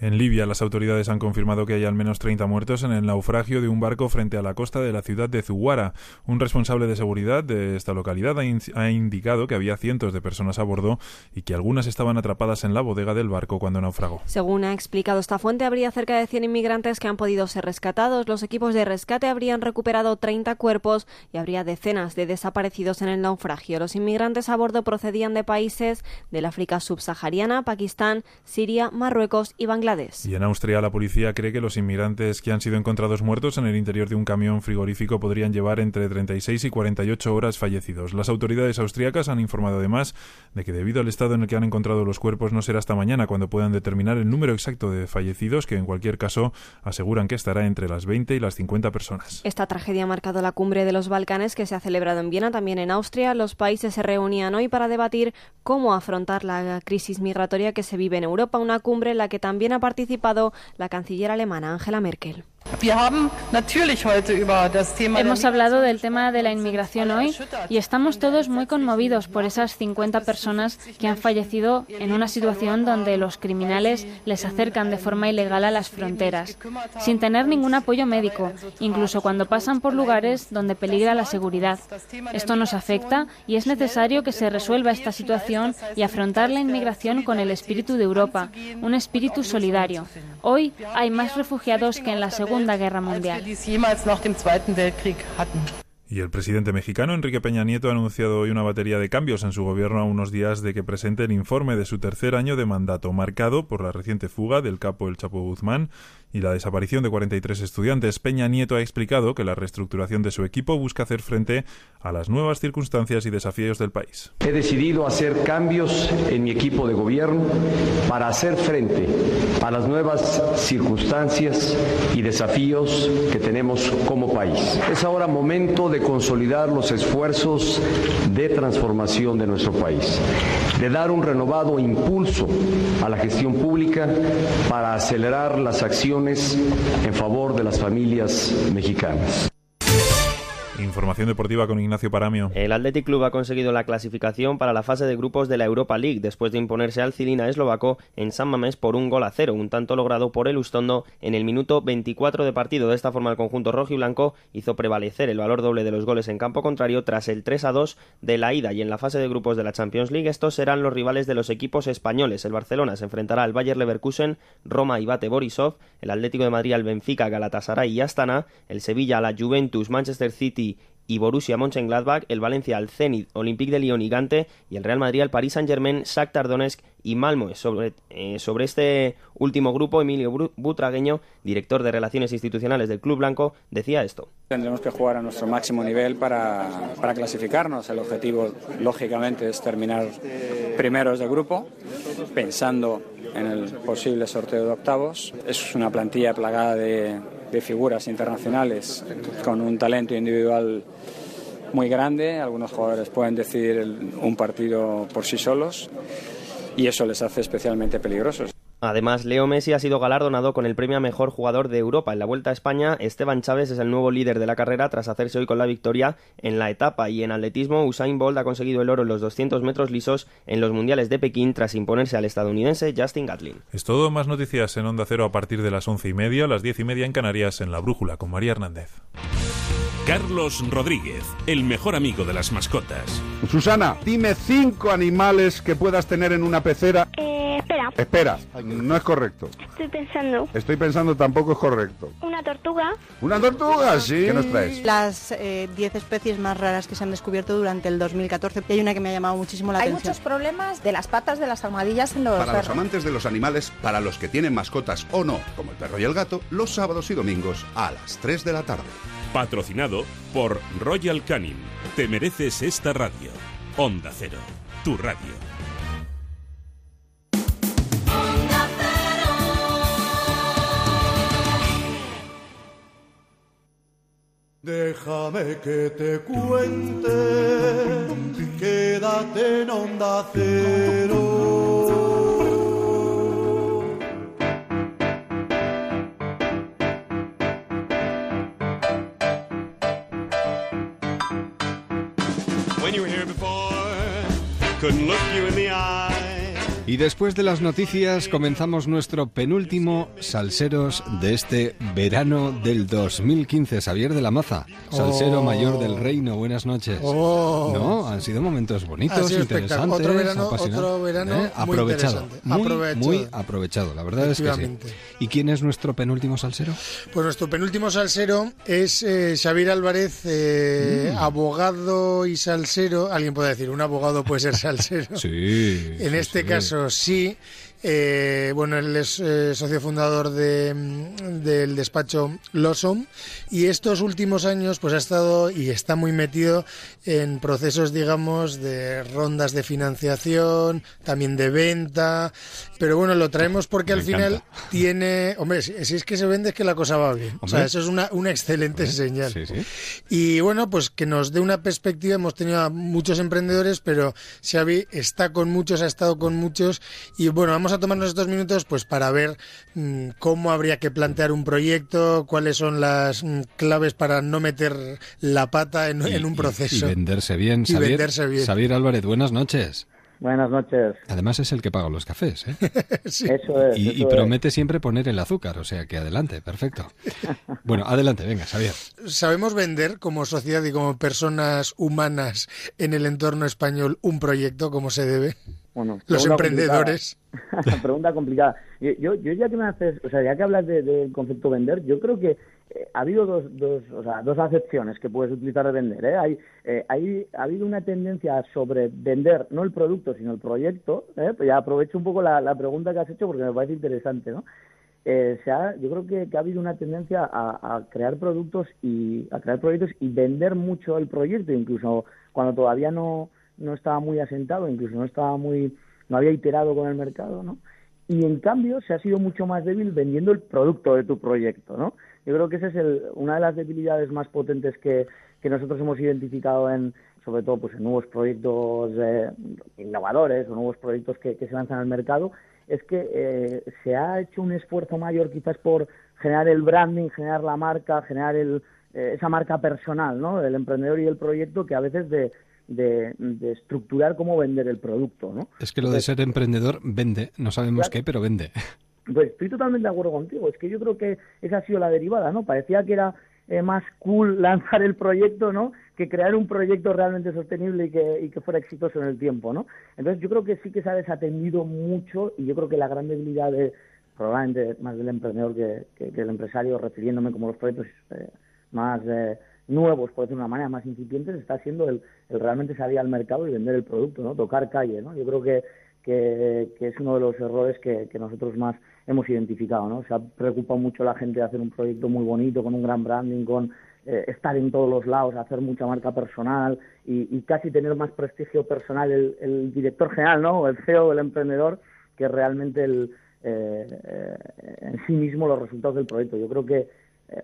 En Libia, las autoridades han confirmado que hay al menos 30 muertos en el naufragio de un barco frente a la costa de la ciudad de Zuwara. Un responsable de seguridad de esta localidad ha, indicado que había cientos de personas a bordo y que algunas estaban atrapadas en la bodega del barco cuando naufragó. Según ha explicado esta fuente, habría cerca de 100 inmigrantes que han podido ser rescatados. Los equipos de rescate habrían recuperado 30 cuerpos y habría decenas de desaparecidos en el naufragio. Los inmigrantes a bordo procedían de países del África subsahariana, Pakistán, Siria, Marruecos y Bangladesh. Y en Austria la policía cree que los inmigrantes que han sido encontrados muertos en el interior de un camión frigorífico podrían llevar entre 36 y 48 horas fallecidos. Las autoridades austriacas han informado además de que debido al estado en el que han encontrado los cuerpos no será hasta mañana cuando puedan determinar el número exacto de fallecidos, que en cualquier caso aseguran que estará entre las 20 y las 50 personas. Esta tragedia ha marcado la cumbre de los Balcanes que se ha celebrado en Viena, también en Austria. Los países se reunían hoy para debatir cómo afrontar la crisis migratoria que se vive en Europa, una cumbre en la que también ha participado la canciller alemana Angela Merkel. Hemos hablado del tema de la inmigración hoy y estamos todos muy conmovidos por esas 50 personas que han fallecido en una situación donde los criminales les acercan de forma ilegal a las fronteras, sin tener ningún apoyo médico, incluso cuando pasan por lugares donde peligra la seguridad. Esto nos afecta y es necesario que se resuelva esta situación y afrontar la inmigración con el espíritu de Europa, un espíritu solidario. Hoy hay más refugiados que en la Segunda Segunda Guerra Mundial. Als wir dies jemals nach dem Zweiten Weltkrieg hatten. Y el presidente mexicano Enrique Peña Nieto ha anunciado hoy una batería de cambios en su gobierno a unos días de que presente el informe de su tercer año de mandato, marcado por la reciente fuga del capo El Chapo Guzmán y la desaparición de 43 estudiantes. Peña Nieto ha explicado que la reestructuración de su equipo busca hacer frente a las nuevas circunstancias y desafíos del país. He decidido hacer cambios en mi equipo de gobierno para hacer frente a las nuevas circunstancias y desafíos que tenemos como país. Es ahora momento de consolidar los esfuerzos de transformación de nuestro país, de dar un renovado impulso a la gestión pública para acelerar las acciones en favor de las familias mexicanas. Información deportiva con Ignacio Paramio. El Athletic Club ha conseguido la clasificación para la fase de grupos de la Europa League después de imponerse al Cilina eslovaco en San Mamés por un gol a cero, un tanto logrado por el Ustondo en el minuto 24 de partido. De esta forma el conjunto rojo y blanco hizo prevalecer el valor doble de los goles en campo contrario tras el 3 a 2 de la ida y en la fase de grupos de la Champions League estos serán los rivales de los equipos españoles. El Barcelona se enfrentará al Bayer Leverkusen, Roma y Bate Borisov, el Atlético de Madrid al Benfica, Galatasaray y Astana, el Sevilla a la Juventus, Manchester City y Borussia Mönchengladbach, el Valencia al Zenit, Olympique de Lyon y Gante y el Real Madrid al Paris Saint-Germain, Shakhtar Donetsk y Malmo. Sobre, eh, sobre este último grupo, Emilio Butragueño, director de Relaciones Institucionales del Club Blanco, decía esto. Tendremos que jugar a nuestro máximo nivel para, para clasificarnos. El objetivo, lógicamente, es terminar primeros de grupo, pensando en el posible sorteo de octavos. Es una plantilla plagada de, de figuras internacionales con un talento individual muy grande. Algunos jugadores pueden decidir un partido por sí solos y eso les hace especialmente peligrosos. Además, Leo Messi ha sido galardonado con el premio a mejor jugador de Europa. En la Vuelta a España, Esteban Chávez es el nuevo líder de la carrera tras hacerse hoy con la victoria en la etapa. Y en atletismo, Usain Bolt ha conseguido el oro en los 200 metros lisos en los Mundiales de Pekín tras imponerse al estadounidense Justin Gatlin. Es todo. Más noticias en Onda Cero a partir de las once y media, las diez y media en Canarias, en La Brújula, con María Hernández. Carlos Rodríguez, el mejor amigo de las mascotas. Susana, dime cinco animales que puedas tener en una pecera. Eh, espera. Espera, no es correcto. Estoy pensando. Estoy pensando tampoco es correcto. Una tortuga. ¿Una tortuga? Sí. ¿Qué nos traes? Las 10 eh, especies más raras que se han descubierto durante el 2014. Y hay una que me ha llamado muchísimo la hay atención. Hay muchos problemas de las patas de las almohadillas en los Para los amantes de los animales, para los que tienen mascotas o no, como el perro y el gato, los sábados y domingos a las 3 de la tarde. Patrocinado por Royal Canin. Te mereces esta radio. Onda Cero, tu radio. Déjame que te cuente, quédate en onda cero. When you were here before, couldn't look you in the eye. Y después de las noticias comenzamos nuestro penúltimo Salseros de este verano del 2015. Xavier de la Maza, Salsero Oh. Mayor del Reino, buenas noches. Oh. No, han sido momentos bonitos, interesantes. Otro verano- otro verano ¿eh? muy aprovechado, muy, Aprovechado. muy aprovechado. La verdad es que sí. ¿Y quién es nuestro penúltimo Salsero? Pues nuestro penúltimo salsero es eh, Xavier Álvarez, eh, Mm. abogado y salsero. Alguien puede decir, un abogado puede ser salsero. <laughs> Sí. En este sí. caso sí. Eh, bueno, él es eh, socio fundador de, mm, del despacho Lawson y estos últimos años pues ha estado y está muy metido en procesos, digamos, de rondas de financiación, también de venta, pero bueno, lo traemos porque Me al final tiene, hombre, si, si es que se vende es que la cosa va bien, o sea, eso es una, una excelente señal. Sí, sí. Y bueno, pues que nos dé una perspectiva. Hemos tenido a muchos emprendedores, pero Xavi está con muchos, ha estado con muchos. Y bueno, vamos a tomarnos estos minutos pues para ver mm, cómo habría que plantear un proyecto, cuáles son las mm, claves para no meter la pata en, en un proceso. Y venderse bien. Y Xavier, venderse bien. Xavier Álvarez, buenas noches. Buenas noches. Además es el que paga los cafés, ¿eh? <laughs> Eso es. Y, y eso es. promete siempre poner el azúcar, o sea que adelante, perfecto. <laughs> Bueno, adelante, venga, Xavier. ¿Sabemos vender como sociedad y como personas humanas en el entorno español un proyecto como se debe? Bueno, Los emprendedores. complicada. <laughs> pregunta complicada. Yo, ya que me haces, o sea, ya que hablas de- del concepto vender, yo creo que eh, ha habido dos, dos, o sea, dos acepciones que puedes utilizar de vender. ¿eh? Hay, eh, hay, ha habido una tendencia sobre vender no el producto, sino el proyecto. ¿eh? Pues ya aprovecho un poco la, la pregunta que has hecho porque me parece interesante, ¿no? Se ha- yo creo que, que ha habido una tendencia a, a crear productos y a crear proyectos y vender mucho el proyecto, incluso cuando todavía no, no estaba muy asentado, incluso no estaba muy, no había iterado con el mercado, ¿no? Y en cambio se ha sido mucho más débil vendiendo el producto de tu proyecto, ¿no? Yo creo que esa es el, una de las debilidades más potentes que, que nosotros hemos identificado en, sobre todo pues en nuevos proyectos eh, innovadores o nuevos proyectos que, que se lanzan al mercado, es que eh, se ha hecho un esfuerzo mayor quizás por generar el branding, generar la marca, generar el, eh, esa marca personal, ¿no? Del emprendedor y del proyecto que a veces de, de, de estructurar cómo vender el producto, ¿no? Es que lo de ser emprendedor vende, no sabemos qué, pero vende. <laughs> Pues estoy totalmente de acuerdo contigo. Es que yo creo que esa ha sido la derivada, ¿no? Parecía que era eh, más cool <laughs> lanzar el proyecto, ¿no? Que crear un proyecto realmente sostenible y que, y que fuera exitoso en el tiempo, ¿no? Entonces yo creo que sí que se ha desatendido mucho y yo creo que la gran debilidad de probablemente más del emprendedor que, que, que del empresario, refiriéndome como los proyectos eh, más eh, nuevos, por decirlo de una manera, más incipientes, está siendo el, el realmente salir al mercado y vender el producto, ¿no? Tocar calle, ¿no? Yo creo que, que, es uno de los errores que, nosotros más hemos identificado, ¿no? Se ha preocupado mucho la gente de hacer un proyecto muy bonito, con un gran branding, con eh, estar en todos los lados, hacer mucha marca personal y, y casi tener más prestigio personal el, el, director general, ¿no? El CEO, el emprendedor, que realmente el, eh, eh, en sí mismo los resultados del proyecto. Yo creo que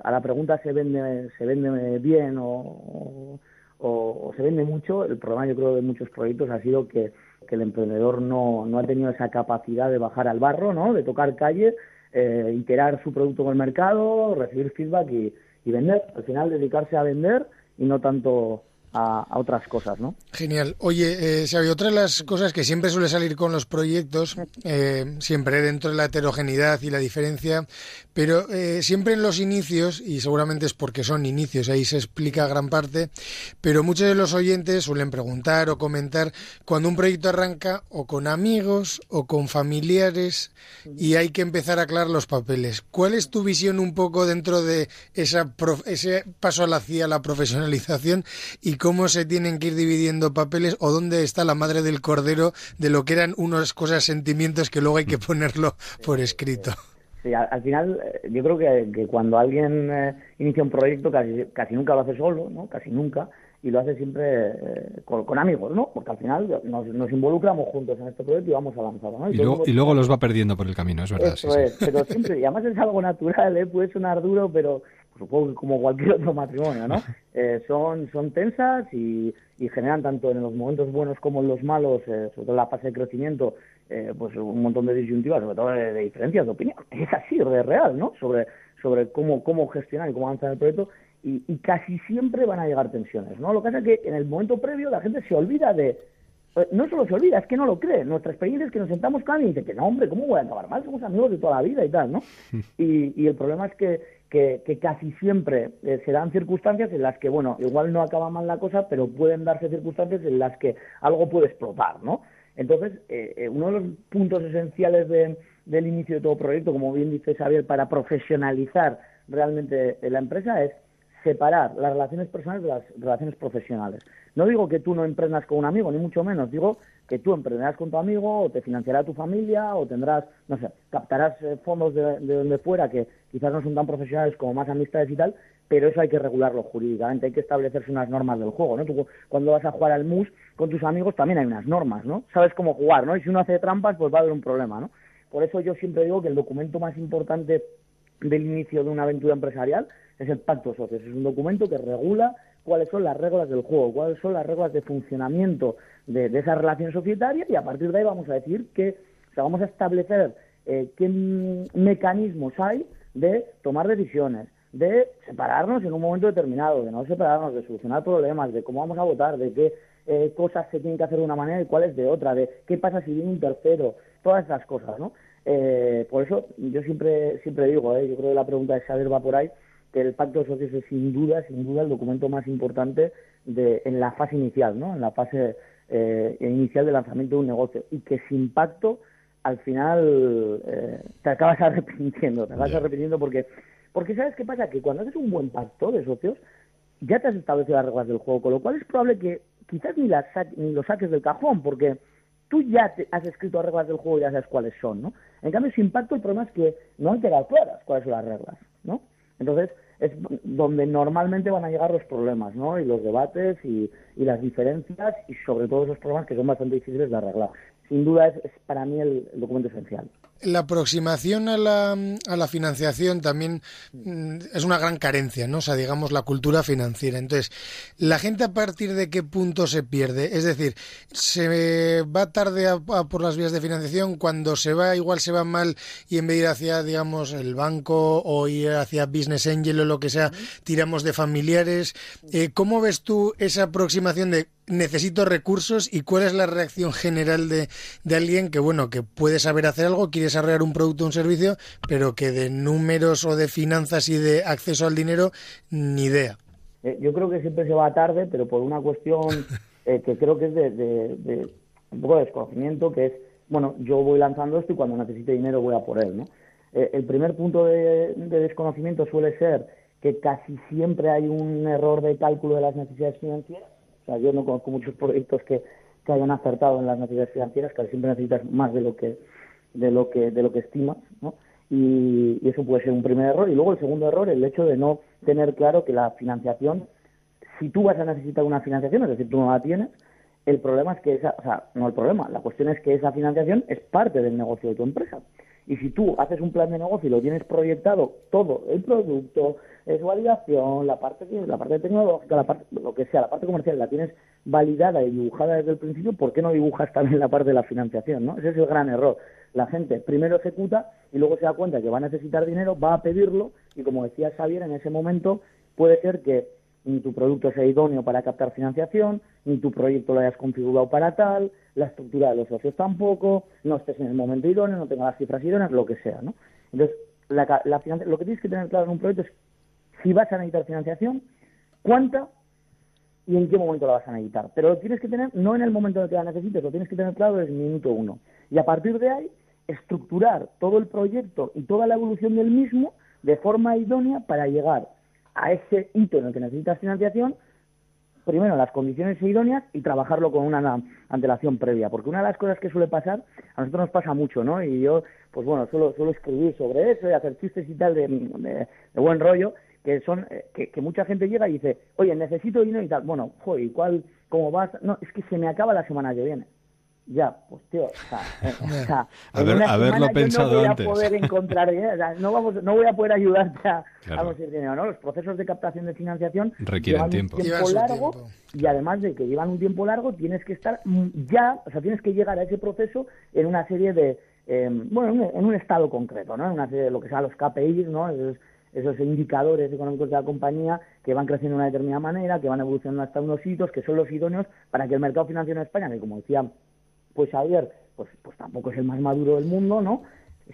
a la pregunta se vende se vende bien o, o, se vende mucho, el problema yo creo de muchos proyectos ha sido que el emprendedor no, no ha tenido esa capacidad de bajar al barro, ¿no? de tocar calle, eh, iterar su producto con el mercado, recibir feedback y vender. Al final dedicarse a vender y no tanto a, otras cosas, ¿no? Genial. Oye, eh, Xavi, otra de las cosas que siempre suele salir con los proyectos, eh, siempre dentro de la heterogeneidad y la diferencia, pero eh, siempre en los inicios, y seguramente es porque son inicios, ahí se explica gran parte, pero muchos de los oyentes suelen preguntar o comentar cuando un proyecto arranca o con amigos o con familiares y hay que empezar a aclarar los papeles. ¿Cuál es tu visión un poco dentro de esa ese paso hacia la profesionalización y cómo se tienen que ir dividiendo papeles o dónde está la madre del cordero de lo que eran unas cosas, sentimientos que luego hay que ponerlo por escrito. Sí, al, al final yo creo que, que cuando alguien eh, inicia un proyecto casi, casi nunca lo hace solo, ¿no? Casi nunca y lo hace siempre eh, con, con, amigos, ¿no? Porque al final nos, nos, involucramos juntos en este proyecto y vamos a lanzarlo, ¿no? Y, y, luego, y, luego, los va perdiendo por el camino, es verdad. Eso sí, es, sí. pero siempre, y además es algo natural, ¿eh? Puede sonar duro, pero supongo que como cualquier otro matrimonio, ¿no? <laughs> Eh, son, son tensas y, y, generan tanto en los momentos buenos como en los malos, eh, sobre todo en la fase de crecimiento, eh, pues un montón de disyuntivas, sobre todo de, de, diferencias de opinión. <laughs> Es así, de real, ¿no? Sobre, sobre cómo, cómo gestionar y cómo avanzar el proyecto y, y, casi siempre van a llegar tensiones, ¿no? Lo que pasa es que en el momento previo la gente se olvida de... No solo se olvida, es que no lo cree. Nuestra experiencia es que nos sentamos con alguien y dice que no, hombre, ¿cómo voy a acabar mal? Somos amigos de toda la vida y tal, ¿no? <laughs> Y, y el problema es que, que, casi siempre eh, se dan circunstancias en las que, bueno, igual no acaba mal la cosa, pero pueden darse circunstancias en las que algo puede explotar, ¿no? Entonces, eh, uno de los puntos esenciales de, del inicio de todo proyecto, como bien dice Xavier, para profesionalizar realmente la empresa es separar las relaciones personales de las relaciones profesionales. No digo que tú no emprendas con un amigo, ni mucho menos. Digo que tú emprenderás con tu amigo, o te financiará tu familia, o tendrás, no sé, captarás eh, fondos de, de, donde fuera que quizás no son tan profesionales como más amistades y tal, pero eso hay que regularlo jurídicamente, hay que establecerse unas normas del juego, ¿no? Tú cuando vas a jugar al mus con tus amigos también hay unas normas, ¿no? Sabes cómo jugar, ¿no? Y si uno hace trampas, pues va a haber un problema, ¿no? Por eso yo siempre digo que el documento más importante del inicio de una aventura empresarial es el pacto de. Es un documento que regula cuáles son las reglas del juego, cuáles son las reglas de funcionamiento de, esa relación societaria y a partir de ahí vamos a decir que, o sea, vamos a establecer eh, qué mecanismos hay de tomar decisiones, de separarnos en un momento determinado, de no separarnos, de solucionar problemas, de cómo vamos a votar, de qué eh, cosas se tienen que hacer de una manera y cuáles de otra, de qué pasa si viene un tercero, todas esas cosas, ¿no? Eh, por eso yo siempre siempre digo, ¿eh? yo creo que la pregunta de saber va por ahí, que el pacto de socios es sin duda, sin duda el documento más importante de, en la fase inicial, ¿no? En la fase eh, inicial de lanzamiento de un negocio y que sin pacto al final eh, te acabas <laughs> arrepintiendo, te acabas yeah. arrepintiendo porque porque sabes qué pasa que cuando haces un buen pacto de socios ya te has establecido las reglas del juego, con lo cual es probable que quizás ni las ni lo saques del cajón porque tú ya te has escrito las reglas del juego y ya sabes cuáles son, ¿no? En cambio, sin pacto el problema es que no han quedado claras cuáles son las reglas, ¿no? Entonces, es donde normalmente van a llegar los problemas, ¿no? Y los debates y, y las diferencias y sobre todo esos problemas que son bastante difíciles de arreglar. Sin duda es, es para mí el, el documento esencial. La aproximación a la, a la financiación también mm, es una gran carencia, ¿no? O sea, digamos, la cultura financiera. Entonces, ¿la gente a partir de qué punto se pierde? Es decir, ¿se va tarde a, por las vías de financiación? Cuando se va, igual se va mal y en vez de ir hacia, digamos, el banco o ir hacia Business Angel o lo que sea, tiramos de familiares. Eh, ¿Cómo ves tú esa aproximación de necesito recursos y cuál es la reacción general de, de, alguien que, bueno, que puede saber hacer algo, quiere desarrollar un producto o un servicio, pero que de números o de finanzas y de acceso al dinero, ni idea. Eh, yo creo que siempre se va tarde, pero por una cuestión <laughs> eh, que creo que es de, un poco de desconocimiento, que es, bueno, yo voy lanzando esto y cuando necesite dinero voy a por él, ¿no? Eh, el primer punto de desconocimiento suele ser que casi siempre hay un error de cálculo de las necesidades financieras o sea, yo no conozco muchos proyectos que, que hayan acertado en las necesidades financieras, que siempre necesitas más de lo que de lo que de lo que estimas, ¿no? Y, eso puede ser un primer error. Y luego el segundo error, el hecho de no tener claro que la financiación, si tú vas a necesitar una financiación, es decir, tú no la tienes, el problema es que esa, o sea, no el problema, la cuestión es que esa financiación es parte del negocio de tu empresa. Y si tú haces un plan de negocio y lo tienes proyectado todo, el producto, su validación, la parte la parte tecnológica, la parte, lo que sea, la parte comercial, la tienes validada y dibujada desde el principio, ¿por qué no dibujas también la parte de la financiación? ¿no? Ese es el gran error. La gente primero ejecuta y luego se da cuenta que va a necesitar dinero, va a pedirlo y como decía Xavier, en ese momento puede ser que ni tu producto sea idóneo para captar financiación, ni tu proyecto lo hayas configurado para tal, la estructura de los socios tampoco, no estés en el momento idóneo, no tengas las cifras idóneas, lo que sea, ¿no? Entonces, la, la lo que tienes que tener claro en un proyecto es si vas a necesitar financiación, cuánta y en qué momento la vas a necesitar. Pero lo tienes que tener no en el momento en el que la necesites, lo tienes que tener claro desde el minuto uno. Y a partir de ahí, estructurar todo el proyecto y toda la evolución del mismo de forma idónea para llegar a ese hito en el que necesitas financiación, primero las condiciones idóneas y trabajarlo con una antelación previa. Porque una de las cosas que suele pasar, a nosotros nos pasa mucho, ¿no? Y yo, pues bueno, suelo, suelo escribir sobre eso y hacer chistes y tal de, de, buen rollo, que son eh, que, que, mucha gente llega y dice, oye, necesito dinero y tal. Bueno, joder, ¿y cuál, cómo vas? No, es que se me acaba la semana que viene. Ya, pues tío, o sea, eh, haberlo pensado no voy antes. a poder encontrar no, vamos, no voy a poder ayudarte a, conseguir dinero, ¿no? Los procesos de captación de financiación requieren tiempo. un tiempo largo y además de que llevan un tiempo largo, tienes que estar ya, o sea, tienes que llegar a ese proceso en una serie de, eh, bueno, en un estado concreto, ¿no? En una serie de lo que sea los KPIs, ¿no? Esos, esos indicadores económicos de la compañía que van creciendo de una determinada manera, que van evolucionando hasta unos hitos, que son los idóneos para que el mercado financiero en España, que como decía pues ayer pues, pues tampoco es el más maduro del mundo, ¿no?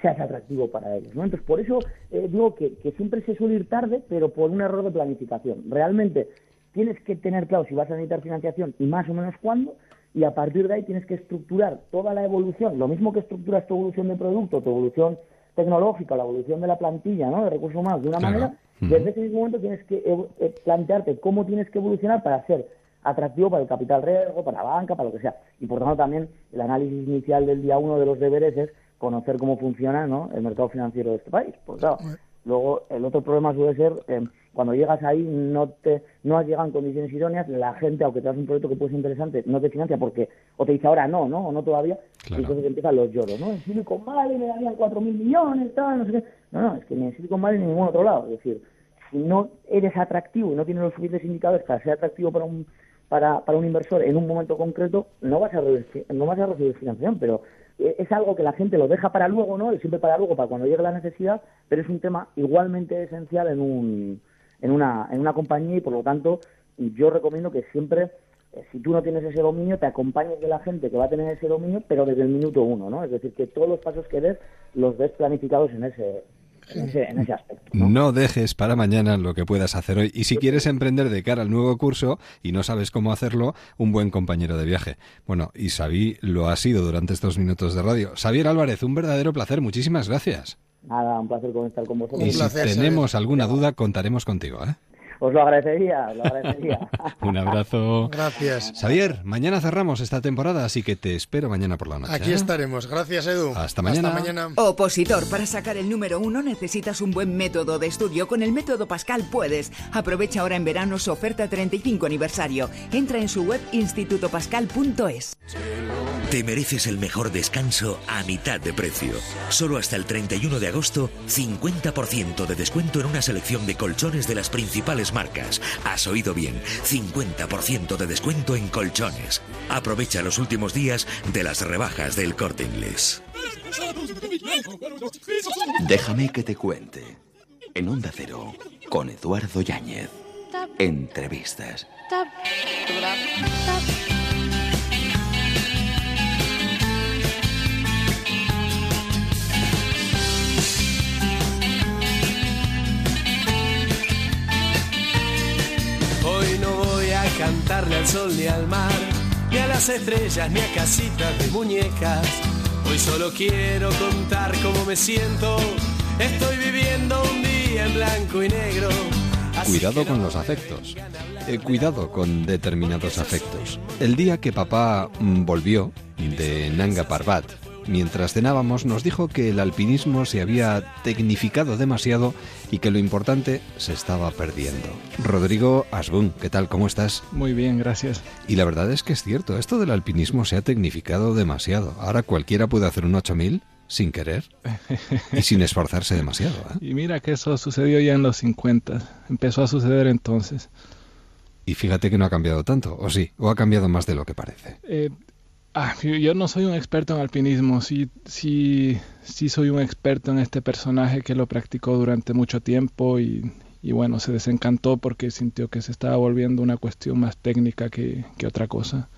sea atractivo para ellos, ¿no? Entonces, por eso eh, digo que, siempre se suele ir tarde, pero por un error de planificación. Realmente tienes que tener claro si vas a necesitar financiación y más o menos cuándo, y a partir de ahí tienes que estructurar toda la evolución, lo mismo que estructuras tu evolución de producto, tu evolución tecnológica, la evolución de la plantilla, ¿no? De recursos humanos, de una manera, desde ese mismo momento tienes que eh, plantearte cómo tienes que evolucionar para ser atractivo para el capital riesgo, para la banca, para lo que sea. Y por tanto también el análisis inicial del día uno de los deberes es conocer cómo funciona ¿no? el mercado financiero de este país. Pues claro, luego el otro problema suele ser eh, cuando llegas ahí no te no has llegado en condiciones idóneas, la gente, aunque te das un proyecto que puede ser interesante, no te financia porque o te dice ahora no, ¿no? O no todavía, y entonces empiezan los lloros, ¿no? En Silicon Valley me darían cuatro mil millones, tal, no sé qué. No, no, es que ni en Silicon Valley ni en ningún otro lado. Es decir, si no eres atractivo y no tienes los suficientes indicadores para ser atractivo para un para, para un inversor en un momento concreto, no vas a recibir, no vas a recibir financiación, pero eh, es algo que la gente lo deja para luego, ¿no? Siempre para luego, para cuando llegue la necesidad, pero es un tema igualmente esencial en, un, en, una, en una compañía y por lo tanto yo recomiendo que siempre, eh, si tú no tienes ese dominio, te acompañes de la gente que va a tener ese dominio, pero desde el minuto uno, ¿no? Es decir, que todos los pasos que des los des planificados en ese, en ese, aspecto. ¿no? dejes para mañana lo que puedas hacer hoy. Y si quieres emprender de cara al nuevo curso y no sabes cómo hacerlo, un buen compañero de viaje. Bueno, y Xavi lo ha sido durante estos minutos de radio. Xavier Álvarez, un verdadero placer. Muchísimas gracias. Nada, un placer estar con vosotros. Y si tenemos alguna duda, contaremos contigo. ¿eh? Os lo agradecería, lo agradecería. <laughs> Un abrazo. Gracias. Xavier, mañana cerramos esta temporada, así que te espero mañana por la noche. Aquí ¿eh? estaremos. Gracias, Edu. Hasta mañana. Hasta mañana. Opositor, para sacar el número uno necesitas un buen método de estudio. Con el método Pascal puedes. Aprovecha ahora en verano su oferta 35 aniversario. Entra en su web institutopascal.es. Te mereces el mejor descanso a mitad de precio. Solo hasta el 31 de agosto, 50% de descuento en una selección de colchones de las principales marcas. Has oído bien, 50% de descuento en colchones. Aprovecha los últimos días de las rebajas del corte inglés. Déjame que te cuente. En Onda Cero, con Eduardo Yáñez. Entrevistas. Hoy no voy a cantarle al sol ni al mar, ni a las estrellas, ni a casitas de muñecas. Hoy solo quiero contar cómo me siento. Estoy viviendo un día en blanco y negro. Cuidado con los afectos. Eh, cuidado con determinados afectos. El día que papá mm, volvió de Nanga Parbat, mientras cenábamos, nos dijo que el alpinismo se había tecnificado demasiado y que lo importante se estaba perdiendo. Rodrigo Asbun, ¿qué tal? ¿Cómo estás? Muy bien, gracias. Y la verdad es que es cierto, esto del alpinismo se ha tecnificado demasiado. Ahora cualquiera puede hacer un 8000 sin querer <laughs> y sin esforzarse demasiado. ¿eh? Y mira que eso sucedió ya en los 50, empezó a suceder entonces. Y fíjate que no ha cambiado tanto, o sí, o ha cambiado más de lo que parece. Eh, ah, yo no soy un experto en alpinismo, sí, sí, sí soy un experto en este personaje que lo practicó durante mucho tiempo y, y bueno, se desencantó porque sintió que se estaba volviendo una cuestión más técnica que, que otra cosa.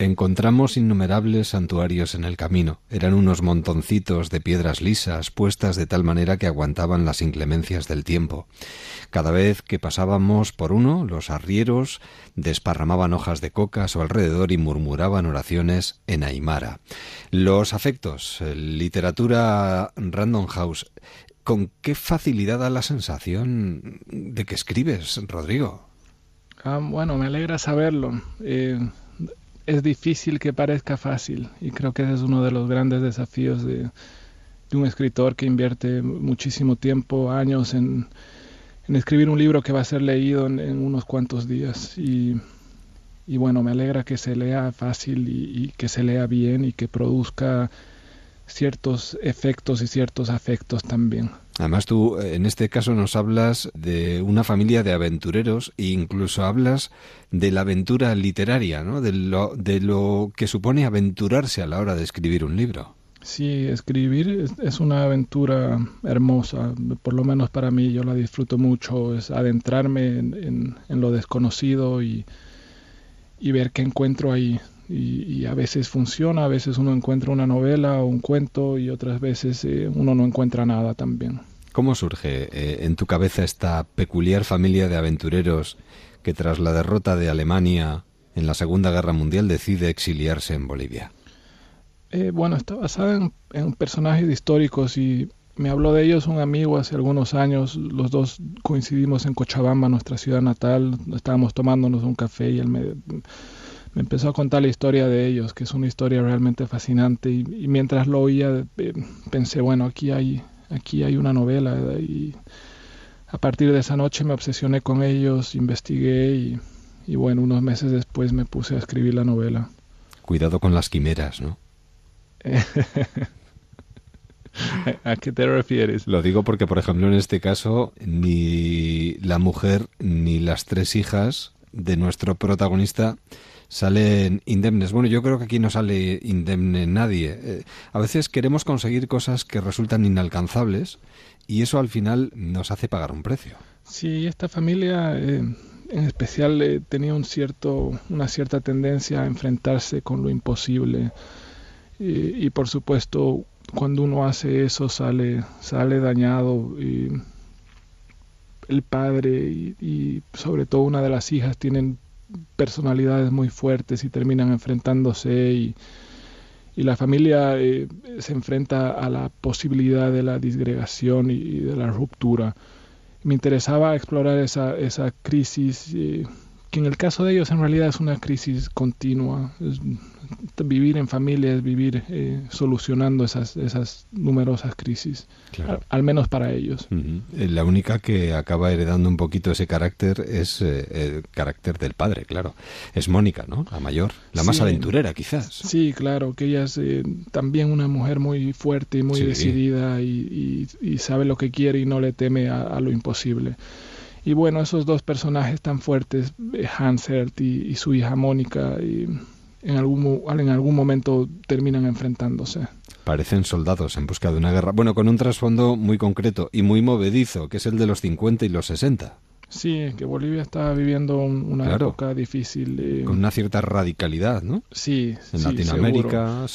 Encontramos innumerables santuarios en el camino. Eran unos montoncitos de piedras lisas puestas de tal manera que aguantaban las inclemencias del tiempo. Cada vez que pasábamos por uno, los arrieros desparramaban hojas de coca a su alrededor y murmuraban oraciones en aymara. Los afectos, literatura Random House. ¿Con qué facilidad da la sensación de que escribes, Rodrigo? Ah, bueno, me alegra saberlo. Eh, es difícil que parezca fácil y creo que ese es uno de los grandes desafíos de, un escritor que invierte muchísimo tiempo, años en, escribir un libro que va a ser leído en, unos cuantos días y, bueno, me alegra que se lea fácil y que se lea bien y que produzca ciertos efectos y ciertos afectos también. Además tú en este caso nos hablas de una familia de aventureros e incluso hablas de la aventura literaria, ¿no? De lo, de lo que supone aventurarse a la hora de escribir un libro. Sí, escribir es, una aventura hermosa, por lo menos para mí, yo la disfruto mucho, es adentrarme en, en, en lo desconocido y, y ver qué encuentro ahí. Y, y, a veces funciona, a veces uno encuentra una novela o un cuento y otras veces eh, uno no encuentra nada también. ¿Cómo surge eh, en tu cabeza esta peculiar familia de aventureros que tras la derrota de Alemania en la Segunda Guerra Mundial decide exiliarse en Bolivia? Eh, bueno, está basada en, en, personajes históricos y me habló de ellos un amigo hace algunos años. Los dos coincidimos en Cochabamba, nuestra ciudad natal. Estábamos tomándonos un café y él me me empezó a contar la historia de ellos, que es una historia realmente fascinante. Y, y mientras lo oía, eh, pensé, bueno, aquí hay, aquí hay una novela. Y a partir de esa noche me obsesioné con ellos, investigué y, y bueno, unos meses después me puse a escribir la novela. Cuidado con las quimeras, ¿no? <laughs> ¿A qué te refieres? Lo digo porque, por ejemplo, en este caso, ni la mujer ni las tres hijas de nuestro protagonista salen indemnes. Bueno, yo creo que aquí no sale indemne nadie. Eh, a veces queremos conseguir cosas que resultan inalcanzables y eso al final nos hace pagar un precio. Sí, esta familia eh, en especial eh, tenía un cierto, una cierta tendencia a enfrentarse con lo imposible y, por supuesto cuando uno hace eso sale, sale dañado. Y el padre y, y sobre todo una de las hijas tienen personalidades muy fuertes y terminan enfrentándose y, y la familia eh, se enfrenta a la posibilidad de la disgregación y, de la ruptura. Me interesaba explorar esa, esa crisis eh, que en el caso de ellos en realidad es una crisis continua. Vivir en familia es vivir eh, solucionando esas, esas numerosas crisis, al, menos para ellos. Eh, la única que acaba heredando un poquito ese carácter es eh, el carácter del padre, claro. Es Mónica, ¿no? La mayor, la más aventurera quizás. Sí, claro, que ella es también una mujer muy fuerte y muy decidida y, sabe lo que quiere y no le teme a lo imposible. Y bueno, esos dos personajes tan fuertes, Hansert y, y su hija Mónica, y en algún, en algún momento terminan enfrentándose. Parecen soldados en busca de una guerra. Bueno, con un trasfondo muy concreto y muy movedizo, que es el de los 50 y los 60. Sí, que Bolivia está viviendo una época difícil. Eh, con una cierta radicalidad, ¿no? Sí, En Latinoamérica,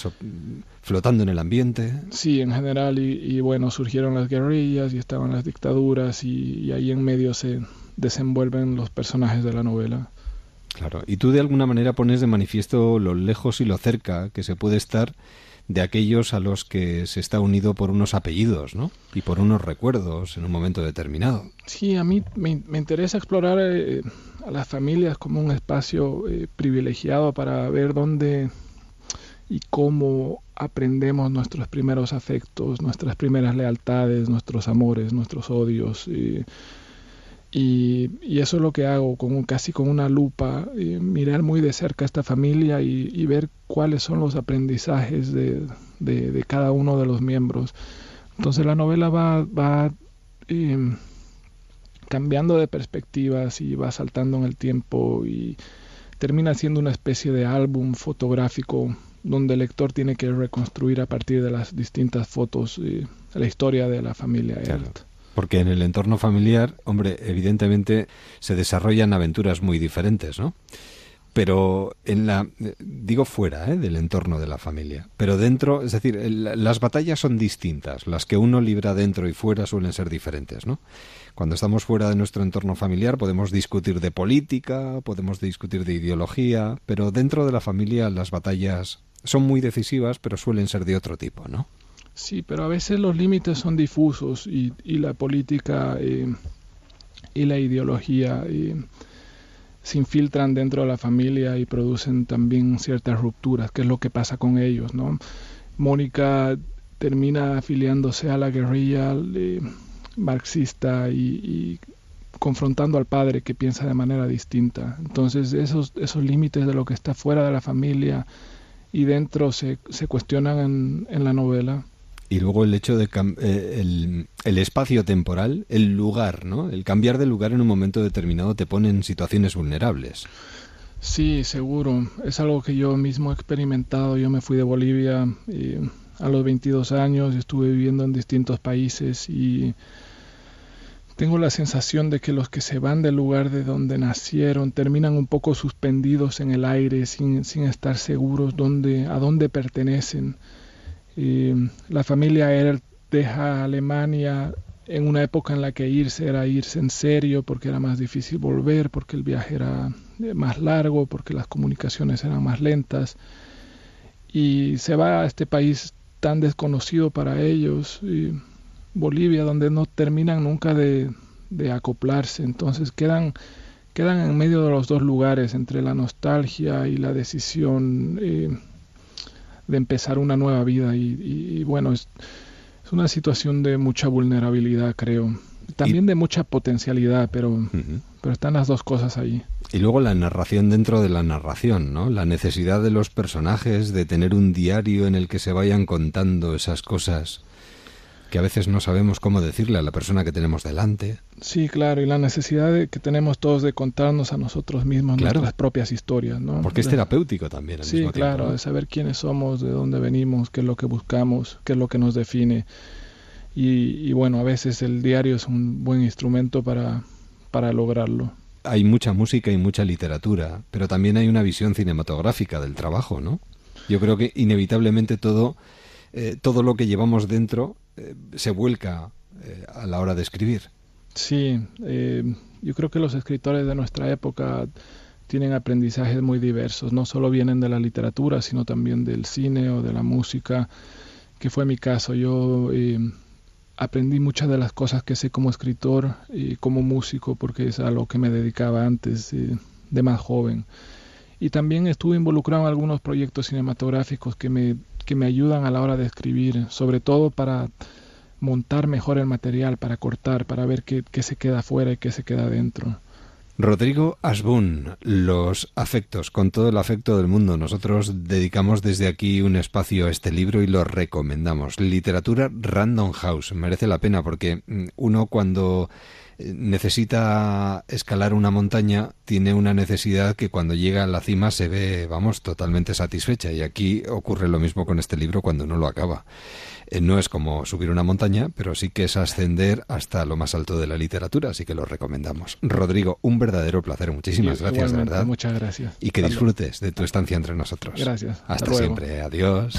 flotando en el ambiente. Sí, en general, y, bueno, surgieron las guerrillas y estaban las dictaduras y, ahí en medio se desenvuelven los personajes de la novela. Claro, y tú de alguna manera pones de manifiesto lo lejos y lo cerca que se puede estar de aquellos a los que se está unido por unos apellidos, ¿no? Y por unos recuerdos en un momento determinado. Sí, a mí me, interesa explorar eh, a las familias como un espacio eh, privilegiado para ver dónde y cómo aprendemos nuestros primeros afectos, nuestras primeras lealtades, nuestros amores, nuestros odios. Y, eso es lo que hago, con, casi con una lupa, mirar muy de cerca a esta familia y, ver cuáles son los aprendizajes de, de, cada uno de los miembros. Entonces la novela va, va em, cambiando de perspectivas y va saltando en el tiempo y termina siendo una especie de álbum fotográfico donde el lector tiene que reconstruir a partir de las distintas fotos eh, la historia de la familia Porque en el entorno familiar, hombre, evidentemente se desarrollan aventuras muy diferentes, ¿no? Pero en la digo fuera ¿eh? del entorno de la familia, pero dentro, es decir, las batallas son distintas, las que uno libra dentro y fuera suelen ser diferentes, ¿no? Cuando estamos fuera de nuestro entorno familiar podemos discutir de política, podemos discutir de ideología, pero dentro de la familia las batallas son muy decisivas, pero suelen ser de otro tipo, ¿no? Sí, pero a veces los límites son difusos y, y la política eh, y la ideología eh, se infiltran dentro de la familia y producen también ciertas rupturas, que es lo que pasa con ellos, ¿no? Mónica termina afiliándose a la guerrilla eh, marxista y, confrontando al padre que piensa de manera distinta. Entonces esos, esos límites de lo que está fuera de la familia y dentro se, se cuestionan en, la novela. Y luego el hecho de eh, el, el, espacio temporal, el lugar, ¿no? El cambiar de lugar en un momento determinado te pone en situaciones vulnerables. Sí, seguro. Es algo que yo mismo he experimentado. Yo me fui de Bolivia eh, a los 22 años, estuve viviendo en distintos países y tengo la sensación de que los que se van del lugar de donde nacieron terminan un poco suspendidos en el aire sin, sin estar seguros dónde, a dónde pertenecen. La familia Erl deja Alemania en una época en la que irse era irse en serio porque era más difícil volver, porque el viaje era eh, más largo, porque las comunicaciones eran más lentas. Y se va a este país tan desconocido para ellos. Y, Bolivia, donde no terminan nunca de, acoplarse. Entonces quedan, quedan en medio de los dos lugares, entre la nostalgia y la decisión eh, de empezar una nueva vida. Y, bueno, es, una situación de mucha vulnerabilidad, creo. También de mucha potencialidad, pero, pero están las dos cosas ahí. Y luego la narración dentro de la narración, ¿no? La necesidad de los personajes de tener un diario en el que se vayan contando esas cosas que a veces no sabemos cómo decirle a la persona que tenemos delante. Sí, claro, y la necesidad que tenemos todos de contarnos a nosotros mismos nuestras propias historias, ¿no? Porque es terapéutico también. Al sí, claro, de saber quiénes somos, de dónde venimos, qué es lo que buscamos, qué es lo que nos define. Y, bueno, a veces el diario es un buen instrumento para, para lograrlo. Hay mucha música y mucha literatura, pero también hay una visión cinematográfica del trabajo, ¿no? Yo creo que inevitablemente todo, eh, todo lo que llevamos dentro eh, se vuelca eh, a la hora de escribir. Sí, eh, yo creo que los escritores de nuestra época tienen aprendizajes muy diversos, no solo vienen de la literatura, sino también del cine o de la música, que fue mi caso. Yo aprendí muchas de las cosas que sé como escritor y como músico, porque es a lo que me dedicaba antes de más joven. Y también estuve involucrado en algunos proyectos cinematográficos que me, que me ayudan a la hora de escribir, sobre todo para montar mejor el material, para cortar, para ver qué, qué se queda afuera y qué se queda dentro. Rodrigo Asbun, los afectos, con todo el afecto del mundo. Nosotros dedicamos desde aquí un espacio a este libro y lo recomendamos. Literatura Random House. Merece la pena porque mm, uno cuando necesita escalar una montaña tiene una necesidad que cuando llega a la cima se ve, vamos, totalmente satisfecha. Y aquí ocurre lo mismo con este libro cuando uno lo acaba. Eh, no es como subir una montaña, pero sí que es ascender hasta lo más alto de la literatura, así que lo recomendamos. Rodrigo, un verdadero placer. Muchísimas gracias, de verdad. Muchas gracias. Y que disfrutes de tu estancia entre nosotros. Gracias. Hasta, siempre. Adiós.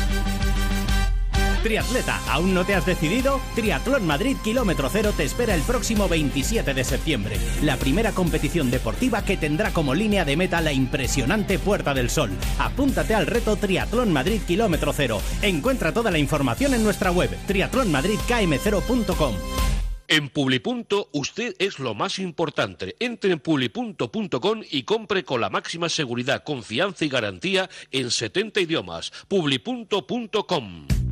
Triatleta, ¿aún no te has decidido? Triatlón Madrid Kilómetro Cero te espera el próximo 27 de septiembre. La primera competición deportiva que tendrá como línea de meta la impresionante Puerta del Sol. Apúntate al reto Triatlón Madrid Kilómetro Cero. Encuentra toda la información en nuestra web triatlonmadridkm0.com. En Publipunto usted es lo más importante. Entre en publipunto.com y compre con la máxima seguridad, confianza y garantía en 70 idiomas. Publipunto.com.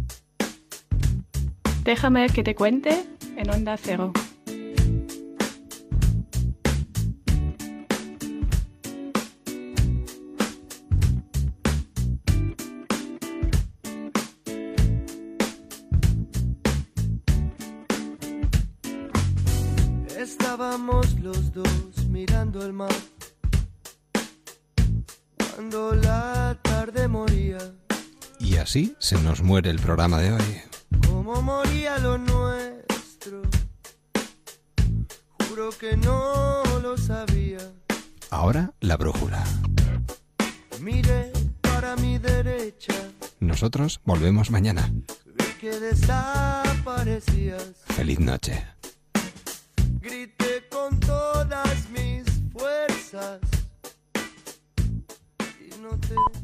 Déjame que te cuente en Onda Cero. Estábamos los dos mirando el mar cuando la tarde moría. Y así se nos muere el programa de hoy cómo moría lo nuestro. Juro que no lo sabía. Ahora la brújula. Mire para mi derecha. Nosotros volvemos mañana. Vi que desaparecías. Feliz noche. Grité con todas mis fuerzas y no te.